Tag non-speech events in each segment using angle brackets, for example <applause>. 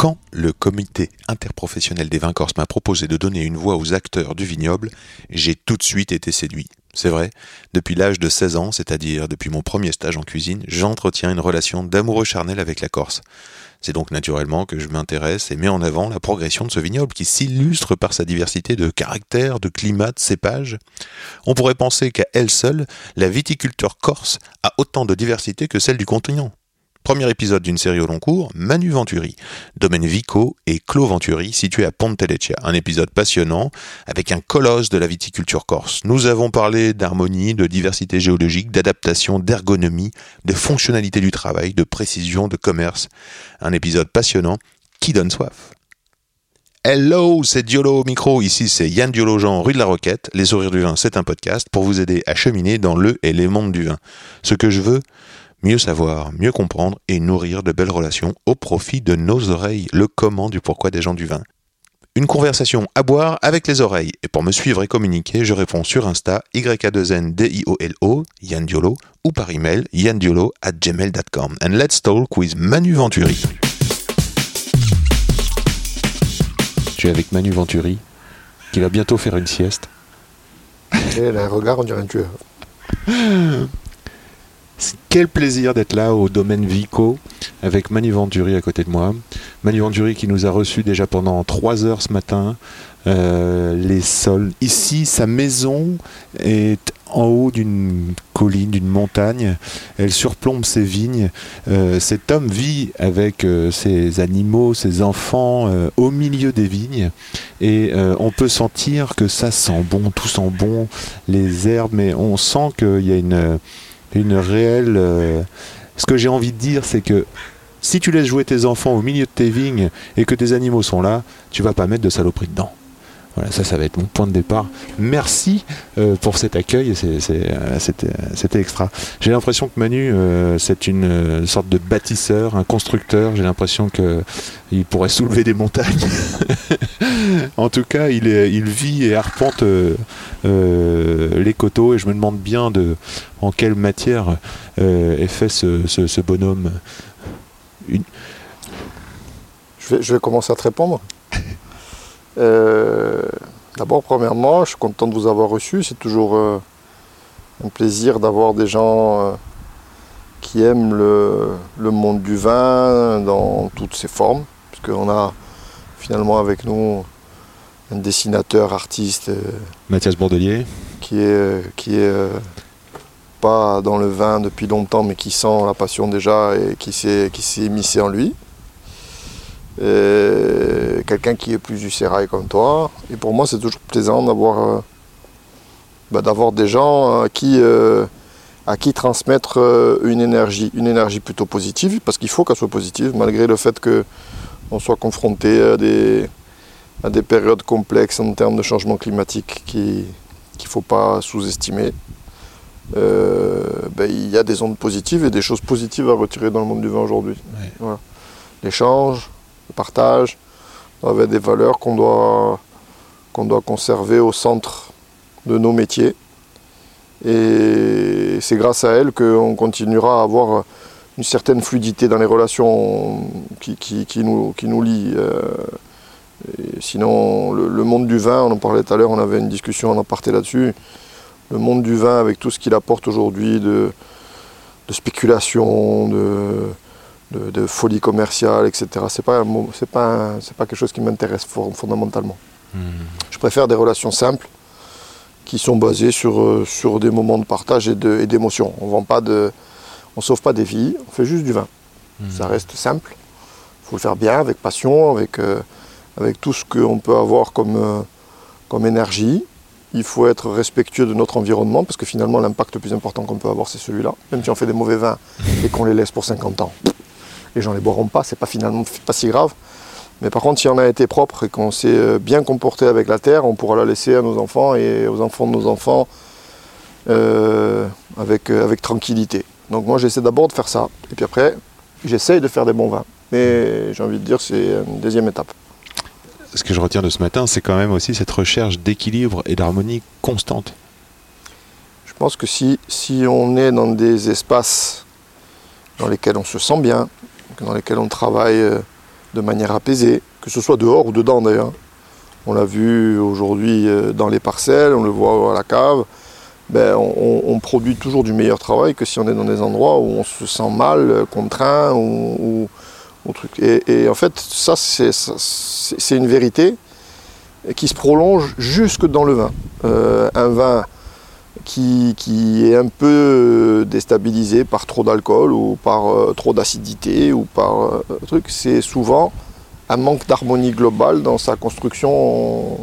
Quand le comité interprofessionnel des vins corses m'a proposé de donner une voix aux acteurs du vignoble, j'ai tout de suite été séduit. C'est vrai, depuis l'âge de 16 ans, c'est-à-dire depuis mon premier stage en cuisine, j'entretiens une relation d'amoureux charnel avec la Corse. C'est donc naturellement que je m'intéresse et mets en avant la progression de ce vignoble qui s'illustre par sa diversité de caractères, de climats, de cépages. On pourrait penser qu'à elle seule, la viticulture corse a autant de diversité que celle du continent. Premier épisode d'une série au long cours, Manu Venturi, domaine Vico et Clos Venturi, situé à Ponteleccia. Un épisode passionnant, avec un colosse de la viticulture corse. Nous avons parlé d'harmonie, de diversité géologique, d'adaptation, d'ergonomie, de fonctionnalité du travail, de précision, de commerce. Un épisode passionnant qui donne soif? Hello, c'est Diolo au micro. Ici, c'est Yann Diolo-Jean, rue de la Roquette. Les sourires du vin, c'est un podcast pour vous aider à cheminer dans le et les mondes du vin. Ce que je veux, mieux savoir, mieux comprendre et nourrir de belles relations au profit de nos oreilles, le comment du pourquoi des gens du vin. Une conversation à boire avec les oreilles. Et pour me suivre et communiquer, je réponds sur Insta YA2NDIOLO, Yann Diolo, ou par email yandiolo at gmail.com. And let's talk with Manu Venturi. Je suis avec Manu Venturi, qui va bientôt faire une sieste. Et elle a un regard, on dirait un tueur. <laughs> Quel plaisir d'être là au domaine Vico avec Manu Venturi à côté de moi. Manu Venturi qui nous a reçus déjà pendant trois heures ce matin. Euh, les sols. Ici, sa maison est en haut d'une colline, d'une montagne. Elle surplombe ses vignes. Euh, cet homme vit avec euh, ses animaux, ses enfants au milieu des vignes. Et on peut sentir que ça sent bon, tout sent bon, les herbes, mais on sent qu'il y a une une réelle. euh, Ce que j'ai envie de dire, c'est que si tu laisses jouer tes enfants au milieu de tes vignes et que tes animaux sont là, tu vas pas mettre de saloperie dedans. Voilà, ça, ça va être mon point de départ. Merci euh, pour cet accueil, euh, c'était extra. J'ai l'impression que Manu, euh, c'est une sorte de bâtisseur, un constructeur. J'ai l'impression que il pourrait soulever des montagnes. <laughs> en tout cas, il, est, il vit et arpente euh, les coteaux et je me demande bien de, en quelle matière est fait ce, ce- ce bonhomme. Je vais, je vais commencer à te répondre. <laughs> Euh, D'abord, premièrement, je suis content de vous avoir reçu. C'est toujours euh, un plaisir d'avoir des gens euh, qui aiment le, le monde du vin dans toutes ses formes. Puisqu'on a finalement avec nous un dessinateur, artiste, Mathias Bourdelier. qui est, qui est pas dans le vin depuis longtemps, mais qui sent la passion déjà et qui s'est qui s'est immiscé en lui. Et Quelqu'un qui est plus du sérail comme toi. Et pour moi, c'est toujours plaisant d'avoir euh, bah, d'avoir des gens à qui, euh, à qui transmettre euh, une énergie, une énergie plutôt positive, parce qu'il faut qu'elle soit positive, malgré le fait que on soit confronté à des, à des périodes complexes en termes de changement climatique qui, qu'il ne faut pas sous-estimer. Euh, ben, il y a des ondes positives et des choses positives à retirer dans le monde du vin aujourd'hui. Voilà. Le partage, être des valeurs qu'on doit, doit conserver au centre de nos métiers. Et c'est grâce à elles qu'on continuera à avoir une certaine fluidité dans les relations qui, nous, qui nous lient. euh, sinon, le, monde du vin, on en parlait tout à l'heure, on avait une discussion en aparté là-dessus. Le monde du vin, avec tout ce qu'il apporte aujourd'hui de, de spéculation, de, de, de folie commerciale, etc., c'est pas, c'est pas, c'est pas quelque chose qui m'intéresse fondamentalement. Je préfère des relations simples qui sont basées sur, euh, sur des moments de partage et de- et d'émotion. on vend pas de, on sauve pas des vies, on fait juste du vin. Ça reste simple. Il faut le faire bien, avec passion, avec, euh, avec tout ce qu'on peut avoir comme, euh, comme énergie. Il faut être respectueux de notre environnement, parce que finalement, l'impact le plus important qu'on peut avoir, c'est celui-là. Même si on fait des mauvais vins et qu'on les laisse pour 50 ans, les gens ne les boiront pas, c'est pas finalement pas si grave. Mais par contre, si on a été propre et qu'on s'est euh, bien comporté avec la terre, on pourra la laisser à nos enfants et aux enfants de nos enfants euh, avec, euh, avec tranquillité. Donc moi, j'essaie d'abord de faire ça. Et puis après, j'essaye de faire des bons vins. Mais j'ai envie de dire, c'est une deuxième étape. Ce que je retiens de ce matin, c'est quand même aussi cette recherche d'équilibre et d'harmonie constante. Je pense que si, si on est dans des espaces dans lesquels on se sent bien, dans lesquels on travaille euh, de manière apaisée, que ce soit dehors ou dedans d'ailleurs. On l'a vu aujourd'hui euh, dans les parcelles, on le voit à la cave. Ben, on, produit toujours du meilleur travail que si on est dans des endroits où on se sent mal, euh, contraint ou, ou- truc. Et, en fait, ça, c'est une vérité qui se prolonge jusque dans le vin. Un vin qui, qui est un peu euh, déstabilisé par trop d'alcool ou par euh, trop d'acidité ou par euh, truc, c'est souvent un manque d'harmonie globale dans sa construction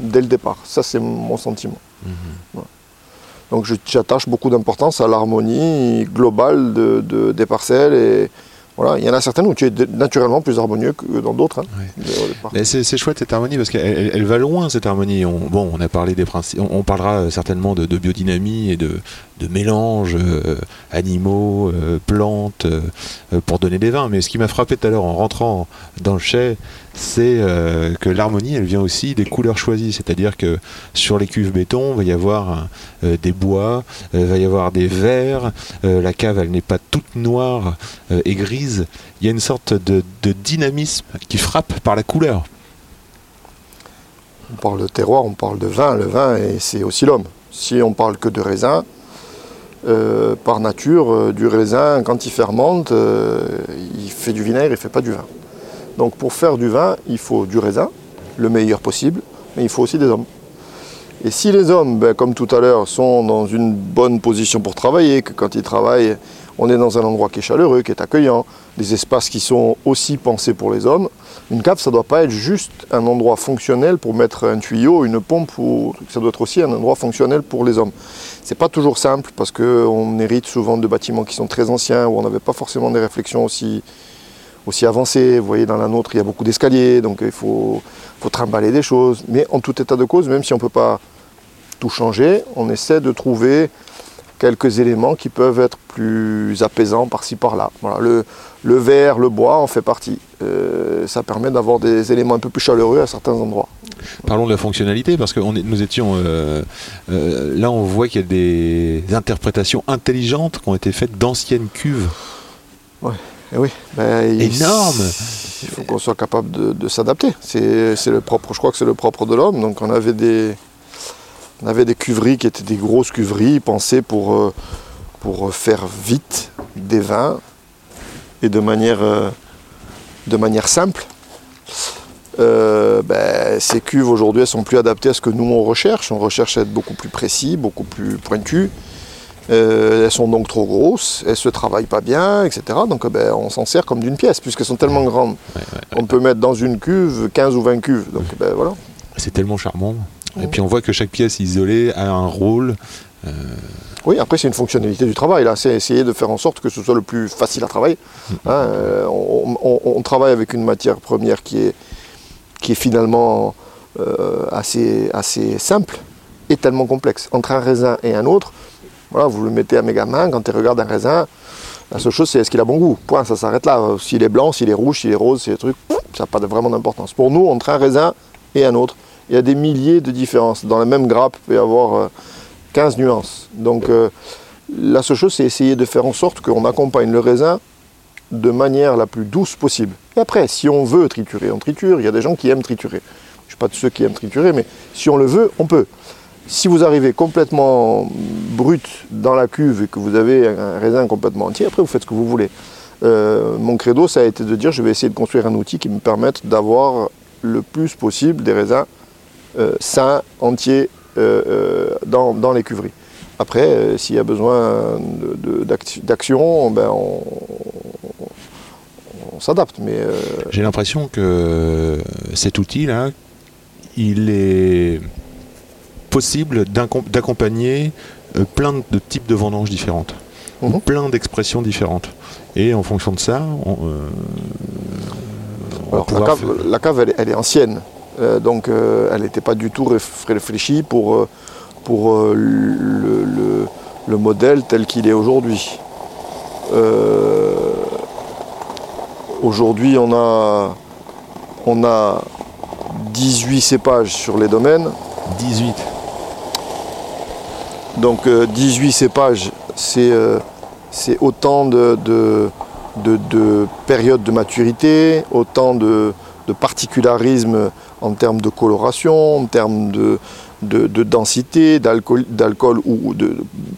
dès le départ. Ça, c'est mon sentiment. Voilà. Donc j'attache beaucoup d'importance à l'harmonie globale de, de- des parcelles et voilà, il y en a certaines où tu es naturellement plus harmonieux que dans d'autres. hein. Mais c'est chouette cette harmonie parce qu'elle elle- va loin cette harmonie. On, bon, on a parlé des principes, on, on parlera euh, certainement de, de biodynamie et de, de mélange euh, animaux, euh, plantes euh, pour donner des vins. Mais ce qui m'a frappé tout à l'heure en rentrant dans le chai, c'est que l'harmonie, elle vient aussi des couleurs choisies. C'est-à-dire que sur les cuves béton, il va y avoir des bois, il va y avoir des verts. la cave, elle n'est pas toute noire et grise. Il y a une sorte de, de dynamisme qui frappe par la couleur. On parle de terroir, on parle de vin. Le vin, c'est aussi l'homme. Si on parle que de raisin, euh, par nature, euh, du raisin, quand il fermente, euh, il fait du vinaigre, il ne fait pas du vin. Donc pour faire du vin, il faut du raisin, le meilleur possible, mais il faut aussi des hommes. Et si les hommes, ben, comme tout à l'heure, sont dans une bonne position pour travailler, que quand ils travaillent, on est dans un endroit qui est chaleureux, qui est accueillant, des espaces qui sont aussi pensés pour les hommes, une cave, ça ne doit pas être juste un endroit fonctionnel pour mettre un tuyau, une pompe, ça doit être aussi un endroit fonctionnel pour les hommes. C'est pas toujours simple parce qu'on hérite souvent de bâtiments qui sont très anciens, où on n'avait pas forcément des réflexions aussi, avancées. Vous voyez, dans la nôtre, il y a beaucoup d'escaliers, donc il faut, faut trimballer des choses. Mais en tout état de cause, même si on ne peut pas tout changer, on essaie de trouver quelques éléments qui peuvent être plus apaisants par-ci par-là. Voilà, le, le verre, le bois en fait partie. Euh, ça permet d'avoir des éléments un peu plus chaleureux à certains endroits. Parlons de la fonctionnalité, parce que on est- nous étions. euh, euh, là, on voit qu'il y a des interprétations intelligentes qui ont été faites d'anciennes cuves. Et oui, ben, il- Énorme Il faut qu'on soit capable de, de s'adapter. C'est le propre, je crois que c'est le propre de l'homme. Donc on avait des, on avait des cuveries qui étaient des grosses cuveries pensées pour, euh, pour faire vite des vins et de manière, euh, de manière simple. Euh, ben, ces cuves aujourd'hui elles sont plus adaptées à ce que nous on recherche. On recherche à être beaucoup plus précis, beaucoup plus pointu. Euh, elles sont donc trop grosses, elles se travaillent pas bien, etc. Donc euh, ben, on s'en sert comme d'une pièce, puisqu'elles sont tellement grandes. On peut mettre dans une cuve 15 ou 20 cuves. Donc ben, voilà. C'est tellement charmant. Et puis on voit que chaque pièce isolée a un rôle. Oui, après c'est une fonctionnalité du travail. Là, c'est essayer de faire en sorte que ce soit le plus facile à travailler. Hein, euh, on, on- on travaille avec une matière première qui est, qui est finalement euh, assez, assez simple et tellement complexe. Entre un raisin et un autre, voilà, vous le mettez à mes gamins, quand ils regardent un raisin, la seule chose c'est est-ce qu'il a bon goût? Point, ça s'arrête là. S'il est blanc, s'il est rouge, s'il est rose, s'il est truc, ça n'a pas vraiment d'importance. Pour nous, entre un raisin et un autre, il y a des milliers de différences. Dans la même grappe, il peut y avoir euh, 15 nuances. Donc euh, la seule chose, c'est essayer de faire en sorte qu'on accompagne le raisin de manière la plus douce possible. Et après, si on veut triturer, on triture. Il y a des gens qui aiment triturer. Je ne suis pas de ceux qui aiment triturer, mais si on le veut, on peut. Si vous arrivez complètement brut dans la cuve et que vous avez un raisin complètement entier, après vous faites ce que vous voulez. Euh, mon credo, ça a été de dire je vais essayer de construire un outil qui me permette d'avoir le plus possible des raisins euh, sains, entiers, euh, euh, dans, dans les cuveries. Après, euh, s'il y a besoin d'action, ben on, on s'adapte. Mais euh, J'ai l'impression que cet outil-là, il est possible d'accompagner euh, plein de types de vendanges différentes, Mhm. plein d'expressions différentes. Et en fonction de ça, on, euh, On va Alors, la cave, faire- la cave, elle, est- elle est ancienne, Euh, donc euh, elle n'était pas du tout réf- réfléchie pour, euh, pour euh, le, le- le modèle tel qu'il est aujourd'hui. Euh, aujourd'hui, on a, on a 18 cépages sur les domaines. 18. Donc euh, 18 cépages, c'est euh, c'est autant de, de, de- de périodes de maturité, autant de, de particularisme en termes de coloration, en termes de, de, de densité, d'alcool ou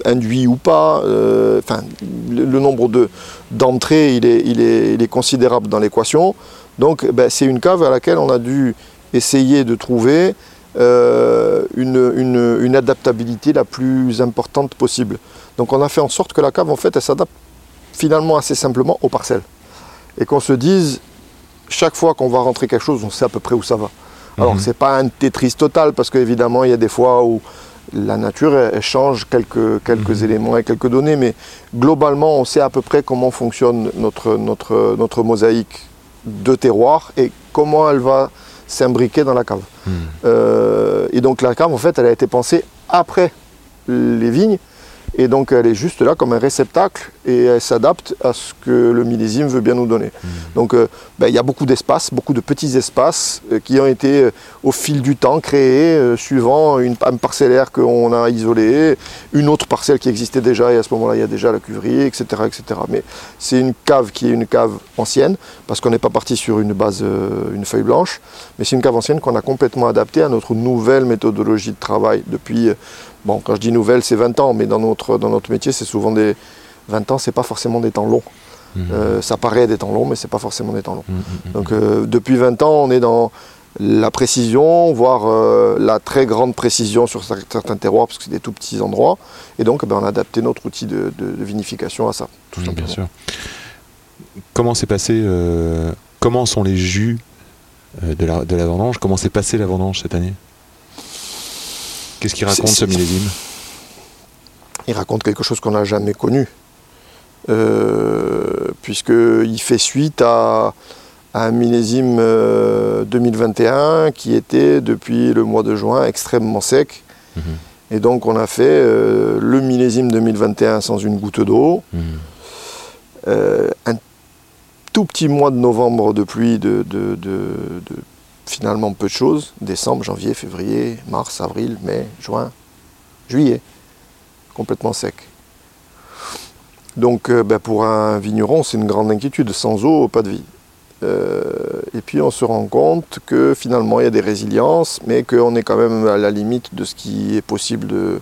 induit ou pas. euh, Enfin, le, nombre de- d'entrées, il, est, considérable dans l'équation. Donc ben, c'est une cave à laquelle on a dû essayer de trouver euh, une, une- une adaptabilité la plus importante possible. Donc on a fait en sorte que la cave, en fait, elle s'adapte finalement assez simplement aux parcelles. Et qu'on se dise, chaque fois qu'on va rentrer quelque chose, on sait à peu près où ça va. Alors Mhm. c'est pas un Tetris total, parce qu'évidemment, il y a des fois où la nature, elle, elle change quelques, quelques éléments et quelques données, mais globalement, on sait à peu près comment fonctionne notre, notre, notre mosaïque de terroir et comment elle va s'imbriquer dans la cave. Hmm. Euh, et donc la cave, en fait, elle a été pensée après les vignes. Et donc elle est juste là comme un réceptacle et elle s'adapte à ce que le millésime veut bien nous donner. Donc euh, ben, il y a beaucoup d'espaces, beaucoup de petits espaces euh, qui ont été euh, au fil du temps créés suivant une, un parcellaire qu'on a isolé, une autre parcelle qui existait déjà et à ce moment-là il y a déjà la cuverie, etc. etc. Mais c'est une cave qui est une cave ancienne parce qu'on n'est pas parti sur une base, une feuille blanche, mais c'est une cave ancienne qu'on a complètement adaptée à notre nouvelle méthodologie de travail depuis Bon, quand je dis nouvelle, c'est 20 ans, mais dans notre, dans notre métier, c'est souvent des 20 ans, c'est pas forcément des temps longs. Mhm. Euh, ça paraît des temps longs, mais c'est pas forcément des temps longs. Mhm, mhm. Donc euh, depuis 20 ans, on est dans la précision, voire euh, la très grande précision sur cer- certains terroirs, parce que c'est des tout petits endroits. Et donc, ben, on a adapté notre outil de, de- de vinification à ça, tout Oui, simplement. bien sûr. Comment s'est passé euh, Comment sont les jus de la, de la vendange? Comment s'est passé la vendange cette année? Qu'est-ce qu'il raconte ce millésime il raconte quelque chose qu'on n'a jamais connu. Euh, Puisqu'il fait suite à, à un millésime euh, 2021 qui était depuis le mois de juin extrêmement sec. Mhm. Et donc on a fait euh, le millésime 2021 sans une goutte d'eau, Mhm. euh, un tout petit mois de novembre de pluie de, de- de- de finalement peu de choses, décembre, janvier, février, mars, avril, mai, juin, juillet, complètement sec. Donc euh, ben, pour un vigneron, c'est une grande inquiétude, sans eau, pas de vie. Euh, et puis on se rend compte que finalement il y a des résiliences, mais qu'on est quand même à la limite de ce qui est possible de,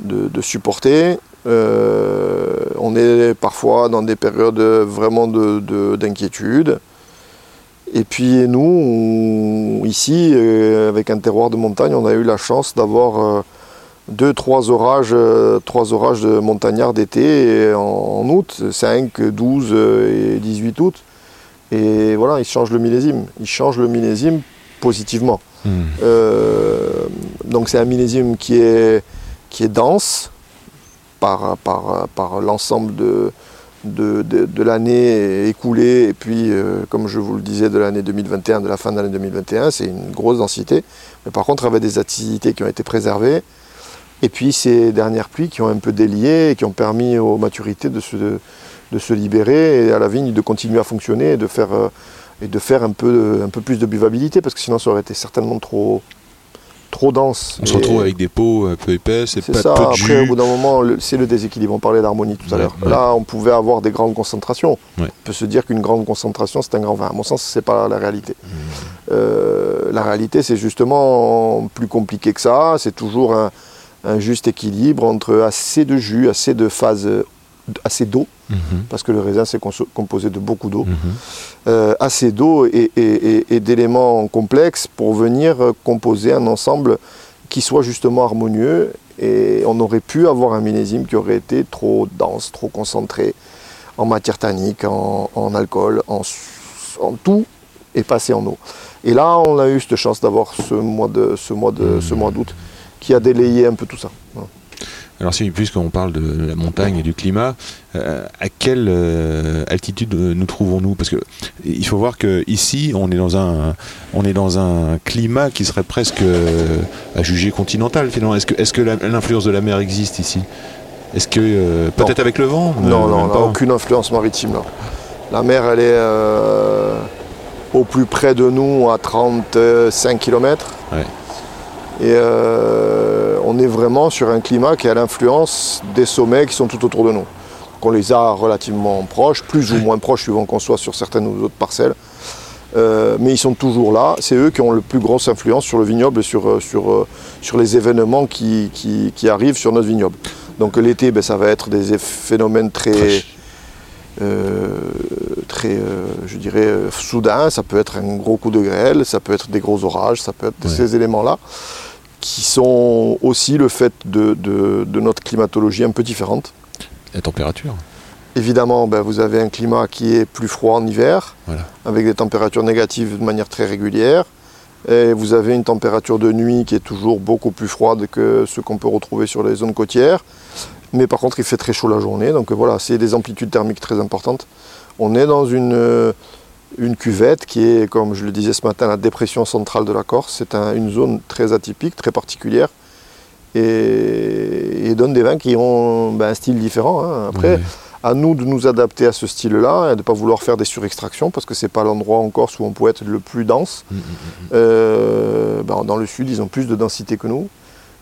de, supporter. Euh, on est parfois dans des périodes vraiment de- de- d'inquiétude. Et puis nous, on- ici, euh, avec un terroir de montagne, on a eu la chance d'avoir euh, deux, trois orages, euh, trois orages de montagnards d'été en, en août, 5, 12 euh, et 18 août. Et voilà, ils changent le millésime. Ils changent le millésime positivement. Euh, donc c'est un millésime qui est, qui est dense par, par, par l'ensemble de, de, l'année écoulée et puis, euh, comme je vous le disais, de l'année 2021, de la fin de l'année 2021, c'est une grosse densité. Mais par contre, avec des acidités qui ont été préservées. Et puis ces dernières pluies qui ont un peu délié et qui ont permis aux maturités de se, libérer et à la vigne de continuer à fonctionner et de faire, euh, et de faire un, peu, un peu plus de buvabilité parce que sinon ça aurait été certainement trop, trop dense. On se Et retrouve avec des peaux un peu épaisses et pas ça, peu de après au bout d'un moment, c'est le déséquilibre. On parlait d'harmonie tout à Ouais, l'heure. ouais. Là, on pouvait avoir des grandes concentrations. Ouais. On peut se dire qu'une grande concentration, c'est un grand vin. À mon sens, c'est pas la réalité. Mmh. Euh, la réalité, c'est justement plus compliqué que ça. C'est toujours un, un juste équilibre entre assez de jus, assez de phase, euh, assez d'eau, Mhm. parce que le raisin, c'est composé de beaucoup d'eau. Mhm. Euh, assez d'eau et, et- et- et d'éléments complexes pour venir euh, composer un ensemble qui soit justement harmonieux. Et on aurait pu avoir un millésime qui aurait été trop dense, trop concentré en matière tannique, en, en alcool, en, en tout, et passé en eau. Et là, on a eu cette chance d'avoir ce mois de ce mois de ce mois d'août qui a délayé un peu tout ça. Alors si puisqu'on parle de la montagne et du climat, euh, à quelle euh, altitude euh, nous trouvons-nous? Parce que il faut voir que ici on est dans un on est dans un climat qui serait presque euh, à juger continental finalement. Est-ce que est-ce que l'influence de la mer existe ici? Est-ce que peut-être avec le vent Non, non, on n'a pas? aucune influence maritime là. La mer, elle est au plus près de nous à 35 km. Ouais. Et euh, on est vraiment sur un climat qui a l'influence des sommets qui sont tout autour de nous. Qu'on les a relativement proches, plus ou moins proches suivant qu'on soit sur certaines ou d'autres parcelles. Euh, mais ils sont toujours là. C'est eux qui ont le plus grosse influence sur le vignoble et sur, euh, sur, euh, sur les événements qui, qui- qui arrivent sur notre vignoble. Donc l'été, ben, ça va être des phénomènes très, Très- euh, très euh, je dirais, soudains. Ça peut être un gros coup de grêle, ça peut être des gros orages, ça peut être Ouais. ces éléments-là qui sont aussi le fait de, de- de notre climatologie un peu différente. La température. Évidemment, ben, vous avez un climat qui est plus froid en hiver, Voilà. avec des températures négatives de manière très régulière. Et vous avez une température de nuit qui est toujours beaucoup plus froide que ce qu'on peut retrouver sur les zones côtières. Mais par contre, il fait très chaud la journée. Donc voilà, c'est des amplitudes thermiques très importantes. On est dans une, euh, une cuvette qui est, comme je le disais ce matin, la dépression centrale de la Corse. C'est un- une zone très atypique, très particulière. Et, et donne des vins qui ont ben, un style différent. hein. Après, à nous de nous adapter à ce style-là et de ne pas vouloir faire des surextractions parce que c'est pas l'endroit en Corse où on peut être le plus dense. Mm, mm, Euh, ben, dans le sud, ils ont plus de densité que nous.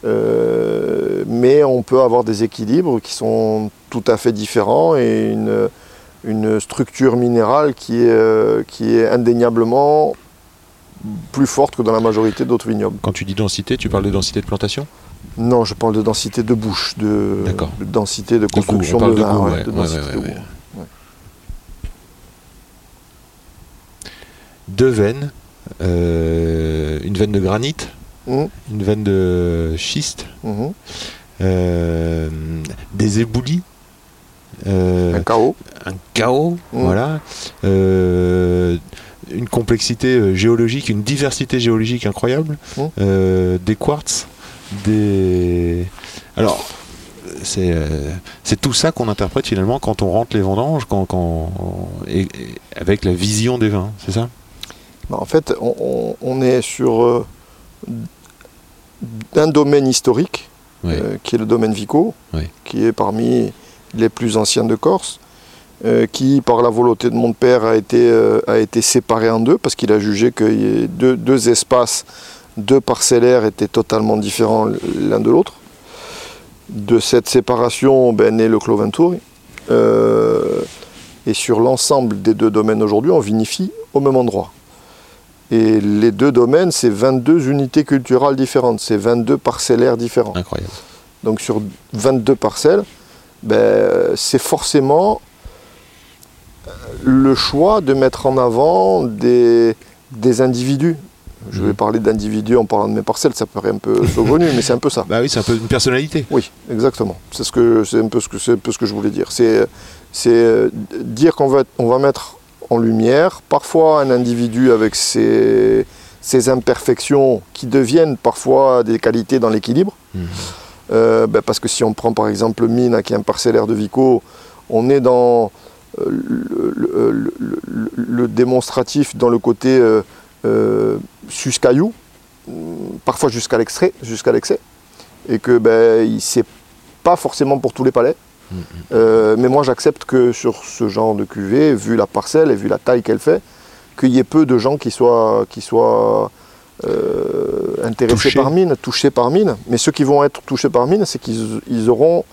Euh, mais on peut avoir des équilibres qui sont tout à fait différents et une, une structure minérale qui est, euh, qui est indéniablement plus forte que dans la majorité d'autres vignobles. Quand tu dis densité, tu parles de densité de plantation? Non, je parle de densité de bouche, de, de densité de construction de, de vin, goût, de. Deux veines, euh, une veine de granit, Mhm, une veine de schiste, mhm. euh, des éboulis, Un chaos. un chaos, Mm. voilà, euh, une complexité euh, géologique, une diversité géologique incroyable, Mm. euh, des quartz, des. Alors, c'est euh, tout ça qu'on interprète finalement quand on rentre les vendanges, quand, quand, et, et avec la vision des vins, c'est ça? Bah, en fait, on, on- est sur euh, un domaine historique, euh, qui est le domaine Vico, qui est parmi les plus anciens de Corse, euh, qui, par la volonté de mon père, a été, euh, a été séparé en deux, parce qu'il a jugé que deux, deux espaces, deux parcellaires étaient totalement différents l'un de l'autre. De cette séparation ben, naît le Clos Venturi. Euh, et sur l'ensemble des deux domaines aujourd'hui, on vinifie au même endroit. Et les deux domaines, c'est 22 unités culturelles différentes, c'est 22 parcellaires différents. Incroyable. Donc sur 22 parcelles, ben, c'est forcément euh, le choix de mettre en avant des, des individus. Je vais Mhm. parler d'individus en parlant de mes parcelles, ça paraît un peu <laughs> saugrenu, mais c'est un peu ça. Bah oui, c'est un peu une personnalité. Oui, exactement. C'est ce que c'est un peu ce que c'est un peu ce que je voulais dire. C'est c'est euh, dire qu'on va on va mettre en lumière parfois un individu avec ses, ses imperfections qui deviennent parfois des qualités dans l'équilibre. Mhm. Euh, ben, parce que si on prend par exemple Mine, qui est un parcellaire de Vico, on est dans euh, le, le- le- le- le démonstratif dans le côté euh, euh, sus-caillou, parfois jusqu'à l'extrait, jusqu'à l'excès, et que ben, c'est pas forcément pour tous les palais. Mhm. Euh, mais moi j'accepte que sur ce genre de cuvée, vu la parcelle et vu la taille qu'elle fait, qu'il y ait peu de gens qui soient, qui soient intéressés Touchés. par mine, touchés par mine. Mais ceux qui vont être touchés par mine, c'est qu'ils ils auront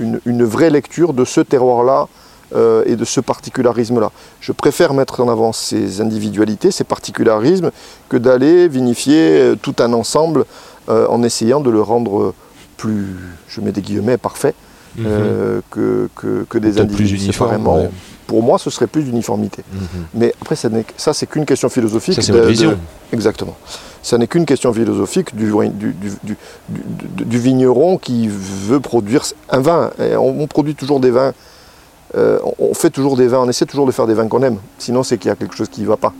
une, une vraie lecture de ce terroir-là euh, et de ce particularisme-là. Je préfère mettre en avant ces individualités, ces particularismes, que d'aller vinifier euh, tout un ensemble euh, en essayant de le rendre plus, je mets des guillemets, parfait, Mhm. euh, que, que, que des individus séparément. ouais. Pour moi, ce serait plus d'uniformité. Mhm. Mais après, ça, c'est qu'une question philosophique. Ça, c'est votre de- vision. Exactement. Ça n'est qu'une question philosophique du, du, du- du- du- du vigneron qui veut produire un vin. Et on, on produit toujours des vins, euh, on- fait toujours des vins, on essaie toujours de faire des vins qu'on aime. Sinon, c'est qu'il y a quelque chose qui ne va pas.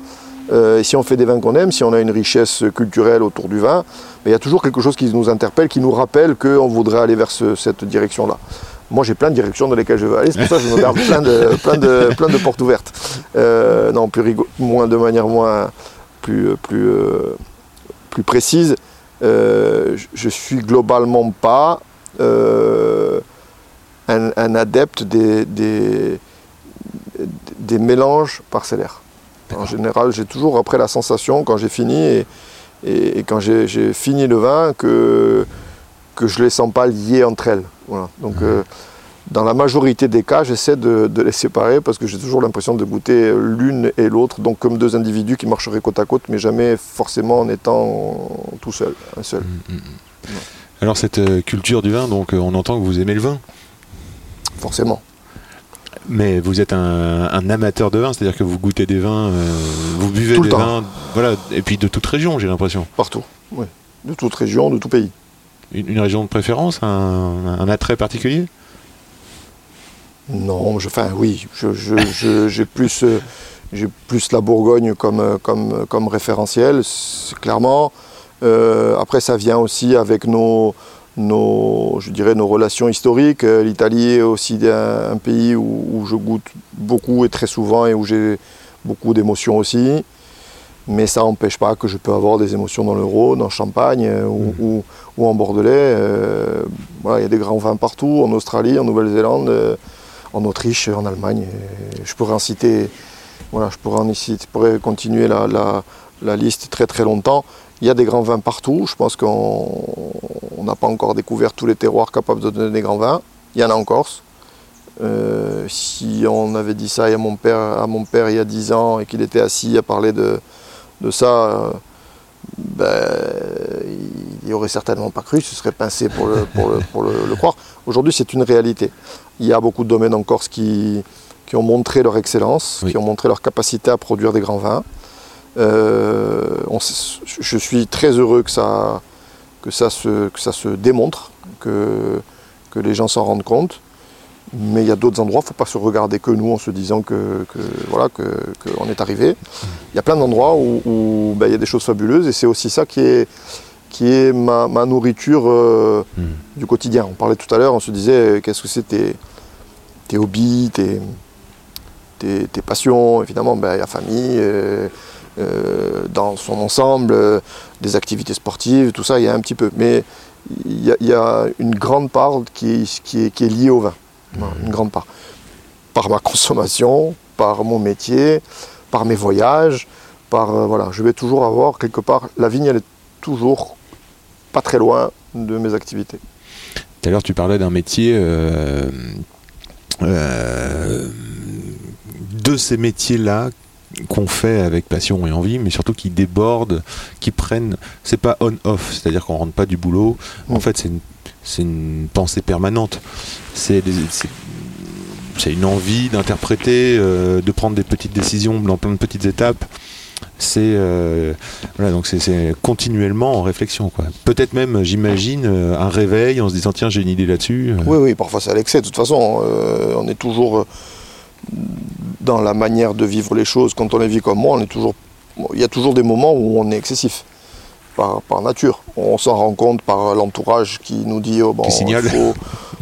Euh, et si on fait des vins qu'on aime, si on a une richesse culturelle autour du vin, mais il y a toujours quelque chose qui nous interpelle, qui nous rappelle qu'on voudrait aller vers ce- cette direction-là. Moi, j'ai plein de directions dans lesquelles je veux aller. C'est pour ça que je me garde plein de, <laughs> plein de, plein de portes ouvertes. Euh, non, plus moins, de manière moins plus, plus, euh, plus précise. euh, je- suis globalement pas euh, un, un adepte des, des, des mélanges parcellaires. En général, j'ai toujours après la sensation, quand j'ai fini et, et- et quand j'ai fini le vin, que, que je ne les sens pas liées entre elles. Voilà. Donc, euh, dans la majorité des cas, j'essaie de, de les séparer parce que j'ai toujours l'impression de goûter l'une et l'autre, donc comme deux individus qui marcheraient côte à côte, mais jamais forcément en étant tout seul, un seul. Alors cette euh, culture du vin, donc euh, on entend que vous aimez le vin, Forcément. mais vous êtes un, un amateur de vin, c'est-à-dire que vous goûtez des vins, euh, vous buvez Tout des vins, voilà, et puis de toute région, j'ai l'impression. Partout. Oui. De toute région, de tout pays. Une, une région de préférence, un, un attrait particulier? Non, je, enfin oui, je- je- je- j'ai plus, euh, plus la Bourgogne comme, euh, comme, comme référentiel, clairement. Euh, après, ça vient aussi avec nos, nos, je dirais, nos relations historiques. Euh, L'Italie est aussi un, un pays où, où je goûte beaucoup et très souvent et où j'ai beaucoup d'émotions aussi. Mais ça n'empêche pas que je peux avoir des émotions dans le Rhône, en Champagne euh, ou, ou- ou en Bordelais. Euh, voilà, il y a des grands vins partout, en Australie, en Nouvelle-Zélande. En Autriche, en Allemagne. je pourrais en citer, voilà, je pourrais, en citer- je pourrais continuer la, liste très très longtemps. Il y a des grands vins partout. Je pense qu'on on n'a pas encore découvert tous les terroirs capables de donner des grands vins. Il y en a en Corse. Euh, si on avait dit ça à mon père, il y a 10 ans et qu'il était assis à parler de, ça, euh, ben, il n'y aurait certainement pas cru, ce serait pincé pour le croire. Aujourd'hui, c'est une réalité. Il y a beaucoup de domaines en Corse qui, qui ont montré leur excellence, Oui. qui ont montré leur capacité à produire des grands vins. Euh, on je suis très heureux que ça, que ça, se, que ça se démontre, que, que les gens s'en rendent compte. Mais il y a d'autres endroits, il ne faut pas se regarder que nous en se disant que, que, voilà, que, qu'on est arrivé. Il y a plein d'endroits où, où, ben, il y a des choses fabuleuses et c'est aussi ça qui est, qui est ma, ma nourriture euh, Mm. du quotidien. On parlait tout à l'heure, on se disait euh, qu'est-ce que c'est tes, tes hobbies, tes, tes, tes passions. Évidemment, ben, la famille, euh, dans son ensemble, des activités sportives, tout ça, il y a un petit peu. Mais il y a, il y a une grande part qui est, qui est, qui est liée au vin. Voilà, une grande part. Par ma <laughs> consommation, par mon métier, par mes voyages, par voilà, je vais toujours avoir quelque part. La vigne, elle est toujours pas très loin de mes activités. Tout à l'heure, tu parlais d'un métier. euh, euh, de ces métiers-là qu'on fait avec passion et envie, mais surtout qui débordent, qui prennent. C'est pas on-off, c'est-à-dire qu'on rentre pas du boulot. En Mm. fait, c'est une, c'est une pensée permanente. C'est des- c'est- c'est une envie d'interpréter, euh, de prendre des petites décisions dans plein de petites étapes. C'est euh, voilà, donc c'est- continuellement en réflexion. quoi. Peut-être même, j'imagine, euh, un réveil en se disant tiens, j'ai une idée là-dessus. euh. Oui, oui, parfois c'est à l'excès. De toute façon, euh, on est toujours euh, dans la manière de vivre les choses. Quand on les vit comme moi, on est toujours. Il y a toujours des moments où on est excessif. Par, par nature. On s'en rend compte par l'entourage qui nous dit oh, bon, il faut,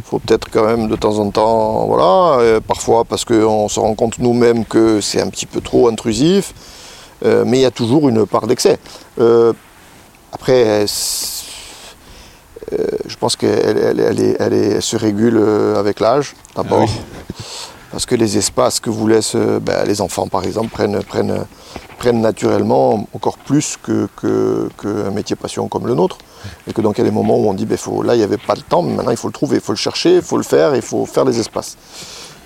faut peut-être quand même de temps en temps, voilà, euh, parfois parce qu'on se rend compte nous-mêmes que c'est un petit peu trop intrusif, Euh, mais il y a toujours une part d'excès. Euh, après, euh, je pense qu'elle elle, elle est- elle est- elle se régule avec l'âge, d'abord. Ah <laughs> Parce que les espaces que vous laissent ben, les enfants, par exemple, prennent, prennent, prennent naturellement encore plus qu'un que, métier passion comme le nôtre. Et que donc il y a des moments où on dit, ben, faut, là, il n'y avait pas le temps, mais maintenant, il faut le trouver, il faut le chercher, il faut le faire, il faut faire les espaces.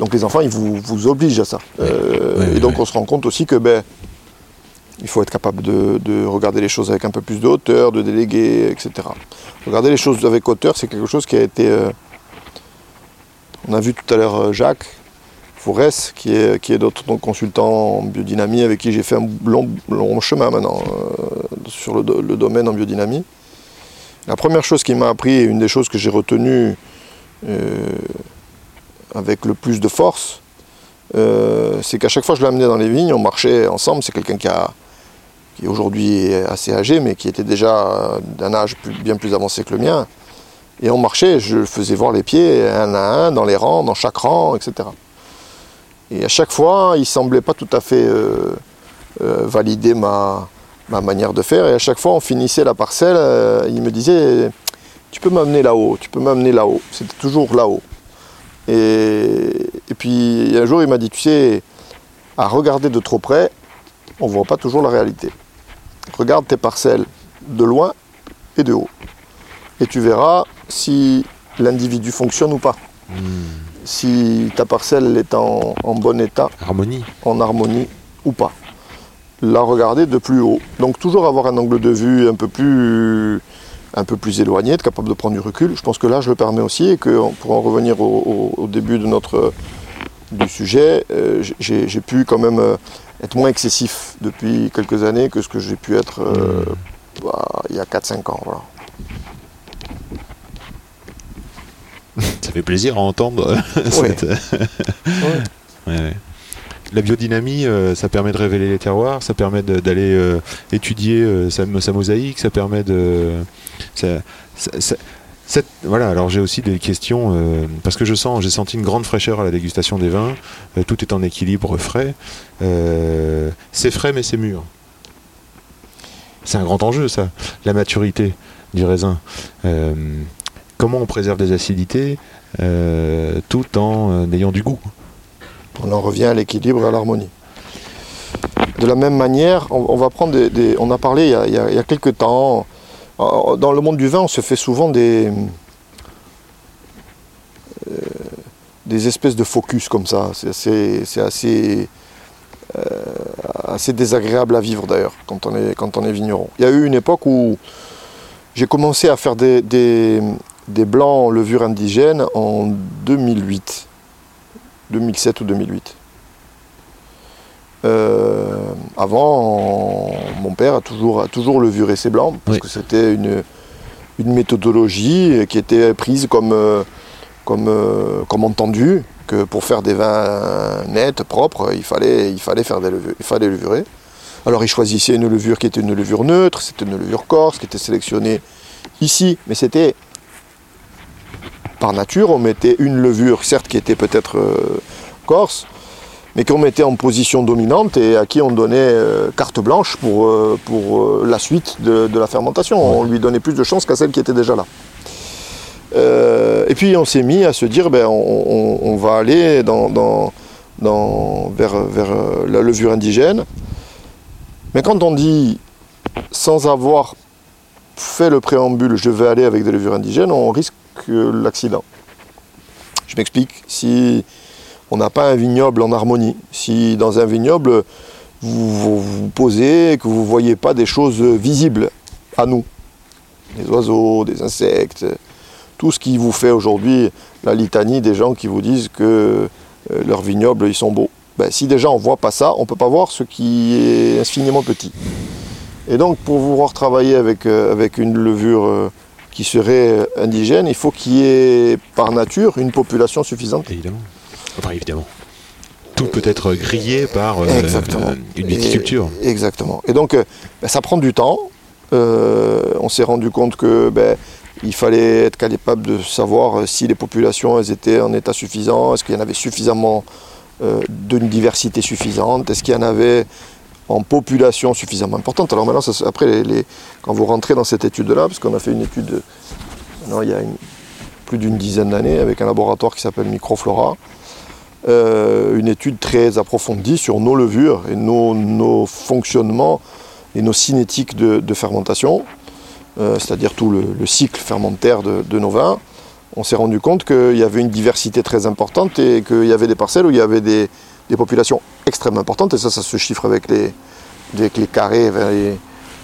Donc les enfants, ils vous, vous obligent à ça. Euh, Oui, oui, et donc oui. on se rend compte aussi que ben, il faut être capable de, de regarder les choses avec un peu plus de hauteur, de déléguer, etc. Regarder les choses avec hauteur, c'est quelque chose qui a été... euh, on a vu tout à l'heure euh, Jacques Forest, qui est, qui est notre consultant en biodynamie, avec qui j'ai fait un long, chemin maintenant euh, sur le, do- le domaine en biodynamie. La première chose qu'il m'a appris, et une des choses que j'ai retenues avec le plus de force, c'est qu'à chaque fois que je l'amenais dans les vignes, on marchait ensemble. C'est quelqu'un qui a, qui aujourd'hui est assez âgé, mais qui était déjà euh, d'un âge plus- bien plus avancé que le mien. Et on marchait, je faisais voir les pieds un à un, dans les rangs, dans chaque rang, etc. Et à chaque fois, il semblait pas tout à fait euh, euh, valider ma, ma manière de faire. Et à chaque fois, on finissait la parcelle, il me disait Tu peux m'amener là-haut, tu peux m'amener là-haut. C'était toujours là-haut. Et, et puis un jour, il m'a dit Tu sais, à regarder de trop près, on ne voit pas toujours la réalité. Regarde tes parcelles de loin et de haut. Et tu verras si l'individu fonctionne ou pas. Si ta parcelle est en- en bon état Harmonie. en harmonie ou pas. La regarder de plus haut. Donc toujours avoir un angle de vue un peu plus, un peu plus éloigné, être capable de prendre du recul. Je pense que là, je le permets aussi et que pour en revenir au, au- au début de notre du sujet, euh, j'ai j'ai pu quand même euh, être moins excessif depuis quelques années que ce que j'ai pu être euh, bah, il y a 4-5 ans. Voilà. <laughs> Ça fait plaisir à entendre. <laughs> cette- Ouais. <laughs> Ouais, ouais. La biodynamie, euh, ça permet de révéler les terroirs, ça permet d'aller euh, étudier euh, sa, sa mosaïque, ça permet de. ça- ça- ça- voilà, alors j'ai aussi des questions, euh, parce que je sens, j'ai senti une grande fraîcheur à la dégustation des vins, euh, tout est en équilibre frais. Euh, c'est frais mais c'est mûr. C'est un grand enjeu ça, la maturité du raisin. Comment on préserve des acidités tout en ayant du goût? On en revient à l'équilibre et à l'harmonie. De la même manière, on, va prendre des, On a parlé il y a quelques temps. Euh, Dans le monde du vin, on se fait souvent des. euh, des espèces de focus comme ça. C'est assez. euh, assez désagréable à vivre d'ailleurs quand on est quand on est vigneron. Il y a eu une époque où j'ai commencé à faire des, des, des blancs en levure indigène en 2008. 2007 ou 2008. Euh, avant, on- mon père a toujours, a toujours levuré ses blancs parce Oui. que c'était une, une méthodologie qui était prise comme, euh, comme, euh, comme entendu que pour faire des vins nets, propres, il fallait, il fallait faire des levures, il fallait levurer. Alors il choisissait une levure qui était une levure neutre, c'était une levure corse qui était sélectionnée ici, mais c'était par nature, on mettait une levure, certes qui était peut-être euh, corse, mais qu'on mettait en position dominante et à qui on donnait euh, carte blanche pour, euh, pour euh, la suite de, de la fermentation. On lui donnait plus de chance qu'à celle qui était déjà là. Et puis on s'est mis à se dire, ben, on, on- on va aller dans, dans- dans- vers, vers la levure indigène. Mais quand on dit sans avoir fait le préambule, je vais aller avec des levures indigènes, on risque l'accident. Je m'explique. Si on n'a pas un vignoble en harmonie, si dans un vignoble vous vous, posez et que vous ne voyez pas des choses visibles à nous, des oiseaux, des insectes, tout ce qui vous fait aujourd'hui la litanie des gens qui vous disent que euh, leurs vignobles ils sont beaux. Ben, si déjà on ne voit pas ça, on ne peut pas voir ce qui est infiniment petit. Et donc pour pouvoir travailler avec, euh, une levure euh, qui serait indigène, il faut qu'il y ait par nature une population suffisante. Évidemment. Enfin, évidemment. Tout peut être grillé par euh, une viticulture. Et- exactement. Et donc, euh, ben, ça prend du temps. Euh, on s'est rendu compte que ben, il fallait être capable de savoir si les populations elles étaient en état suffisant, est-ce qu'il y en avait suffisamment euh, d'une diversité suffisante, est-ce qu'il y en avait en population suffisamment importante? Alors maintenant, ça après, les- les- quand vous rentrez dans cette étude-là, parce qu'on a fait une étude il y a une- plus d'une dizaine d'années avec un laboratoire qui s'appelle Microflora, euh, une étude très approfondie sur nos levures et nos, nos fonctionnements et nos cinétiques de, fermentation, euh, c'est-à-dire tout le, le cycle fermentaire de, nos vins. On s'est rendu compte qu'il y avait une diversité très importante et qu'il y avait des parcelles où il y avait des, des populations extrêmement importantes, et ça, ça se chiffre avec les, avec les carrés,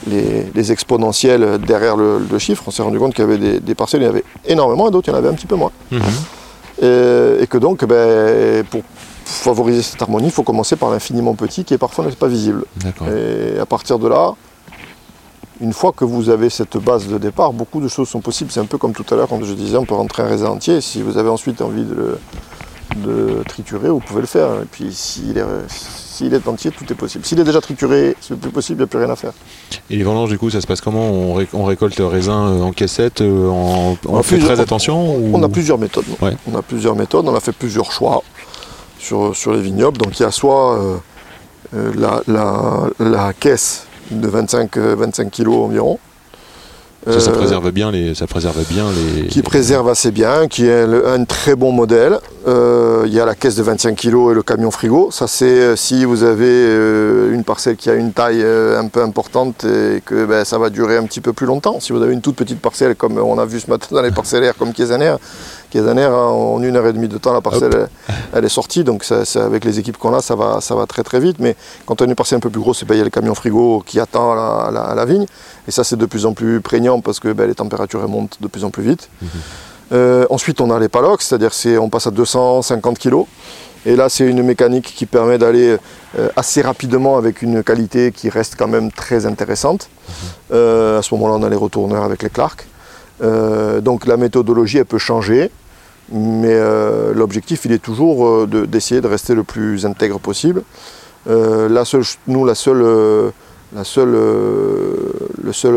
les, les- exponentiels derrière le, chiffre. On s'est rendu compte qu'il y avait des, des parcelles où il y en avait énormément et d'autres, il y en avait un petit peu moins. Mhm. Et, et que donc, ben, pour favoriser cette harmonie, il faut commencer par l'infiniment petit qui est parfois n'est pas visible. Et à partir de là, une fois que vous avez cette base de départ, beaucoup de choses sont possibles. C'est un peu comme tout à l'heure quand je disais on peut rentrer un raisin entier. Si vous avez ensuite envie de le de triturer, vous pouvez le faire. Et puis s'il est, S'il est entier, tout est possible. S'il est déjà trituré, c'est plus possible, il n'y a plus rien à faire. Et les vendanges, du coup, ça se passe comment? On, ré- on récolte le raisin euh, en caissette euh, en- On, fait très attention ou- On a plusieurs méthodes. Ouais. On a plusieurs méthodes, on a fait plusieurs choix sur, sur les vignobles. Donc il y a soit euh, la, la- la caisse de 25, euh, 25 kg environ. Ça, ça Euh, préserve bien les, ça préserve bien les. qui préserve assez bien, qui est un très bon modèle. Euh, il y a la caisse de 25 kg et le camion frigo. Ça, c'est euh, si vous avez euh, une parcelle qui a une taille euh, un peu importante et que ben, ça va durer un petit peu plus longtemps. Si vous avez une toute petite parcelle, comme on a vu ce matin dans les parcellaires comme Kiesaner, Kiesaner, hein, en une heure et demie de temps, la parcelle, elle, elle est sortie. Donc, ça, ça, avec les équipes qu'on a, ça va, ça va très très vite. Mais quand on a une parcelle un peu plus grosse, eh ben, il y a le camion frigo qui attend la, la- la vigne. Et ça, c'est de plus en plus prégnant parce que ben, les températures montent de plus en plus vite. Euh, ensuite, on a les palox, c'est-à-dire c'est on passe à 250 kg. Et là, c'est une mécanique qui permet d'aller euh, assez rapidement avec une qualité qui reste quand même très intéressante. Euh, à ce moment-là, on a les retourneurs avec les Clark. Donc la méthodologie, elle peut changer, mais euh, l'objectif, il est toujours euh, de- d'essayer de, rester le plus intègre possible. Euh, la seule, nous, la seule, la seule, le seul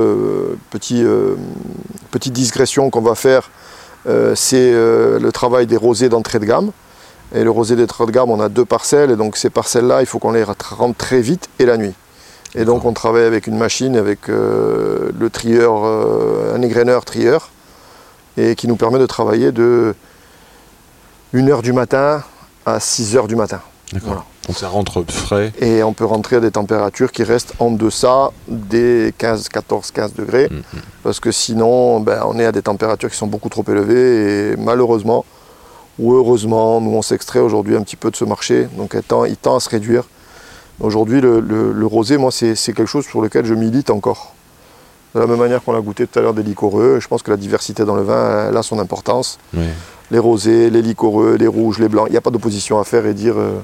petit, petite digression qu'on va faire, c'est le travail des rosés d'entrée de gamme. Et le rosé d'entrée de gamme, on a deux parcelles, et donc ces parcelles-là, il faut qu'on les rentre très vite et la nuit. Et donc on travaille avec une machine, avec euh, le trieur, euh, un égreneur trieur, et qui nous permet de travailler de 1h du matin à 6h du matin. D'accord. Voilà. Donc ça rentre frais. Et on peut rentrer à des températures qui restent en deçà des 15, 14, 15 degrés. Mhm. Parce que sinon, ben, on est à des températures qui sont beaucoup trop élevées. Et malheureusement, ou heureusement, nous on s'extrait aujourd'hui un petit peu de ce marché. Donc il tend, il tend à se réduire. Aujourd'hui, le, le- le rosé, moi, c'est quelque chose sur lequel je milite encore. De la même manière qu'on a goûté tout à l'heure des liquoreux, je pense que la diversité dans le vin, elle a son importance. Ouais. Les rosés, les liquoreux, les rouges, les blancs, il n'y a pas d'opposition à faire et dire. euh,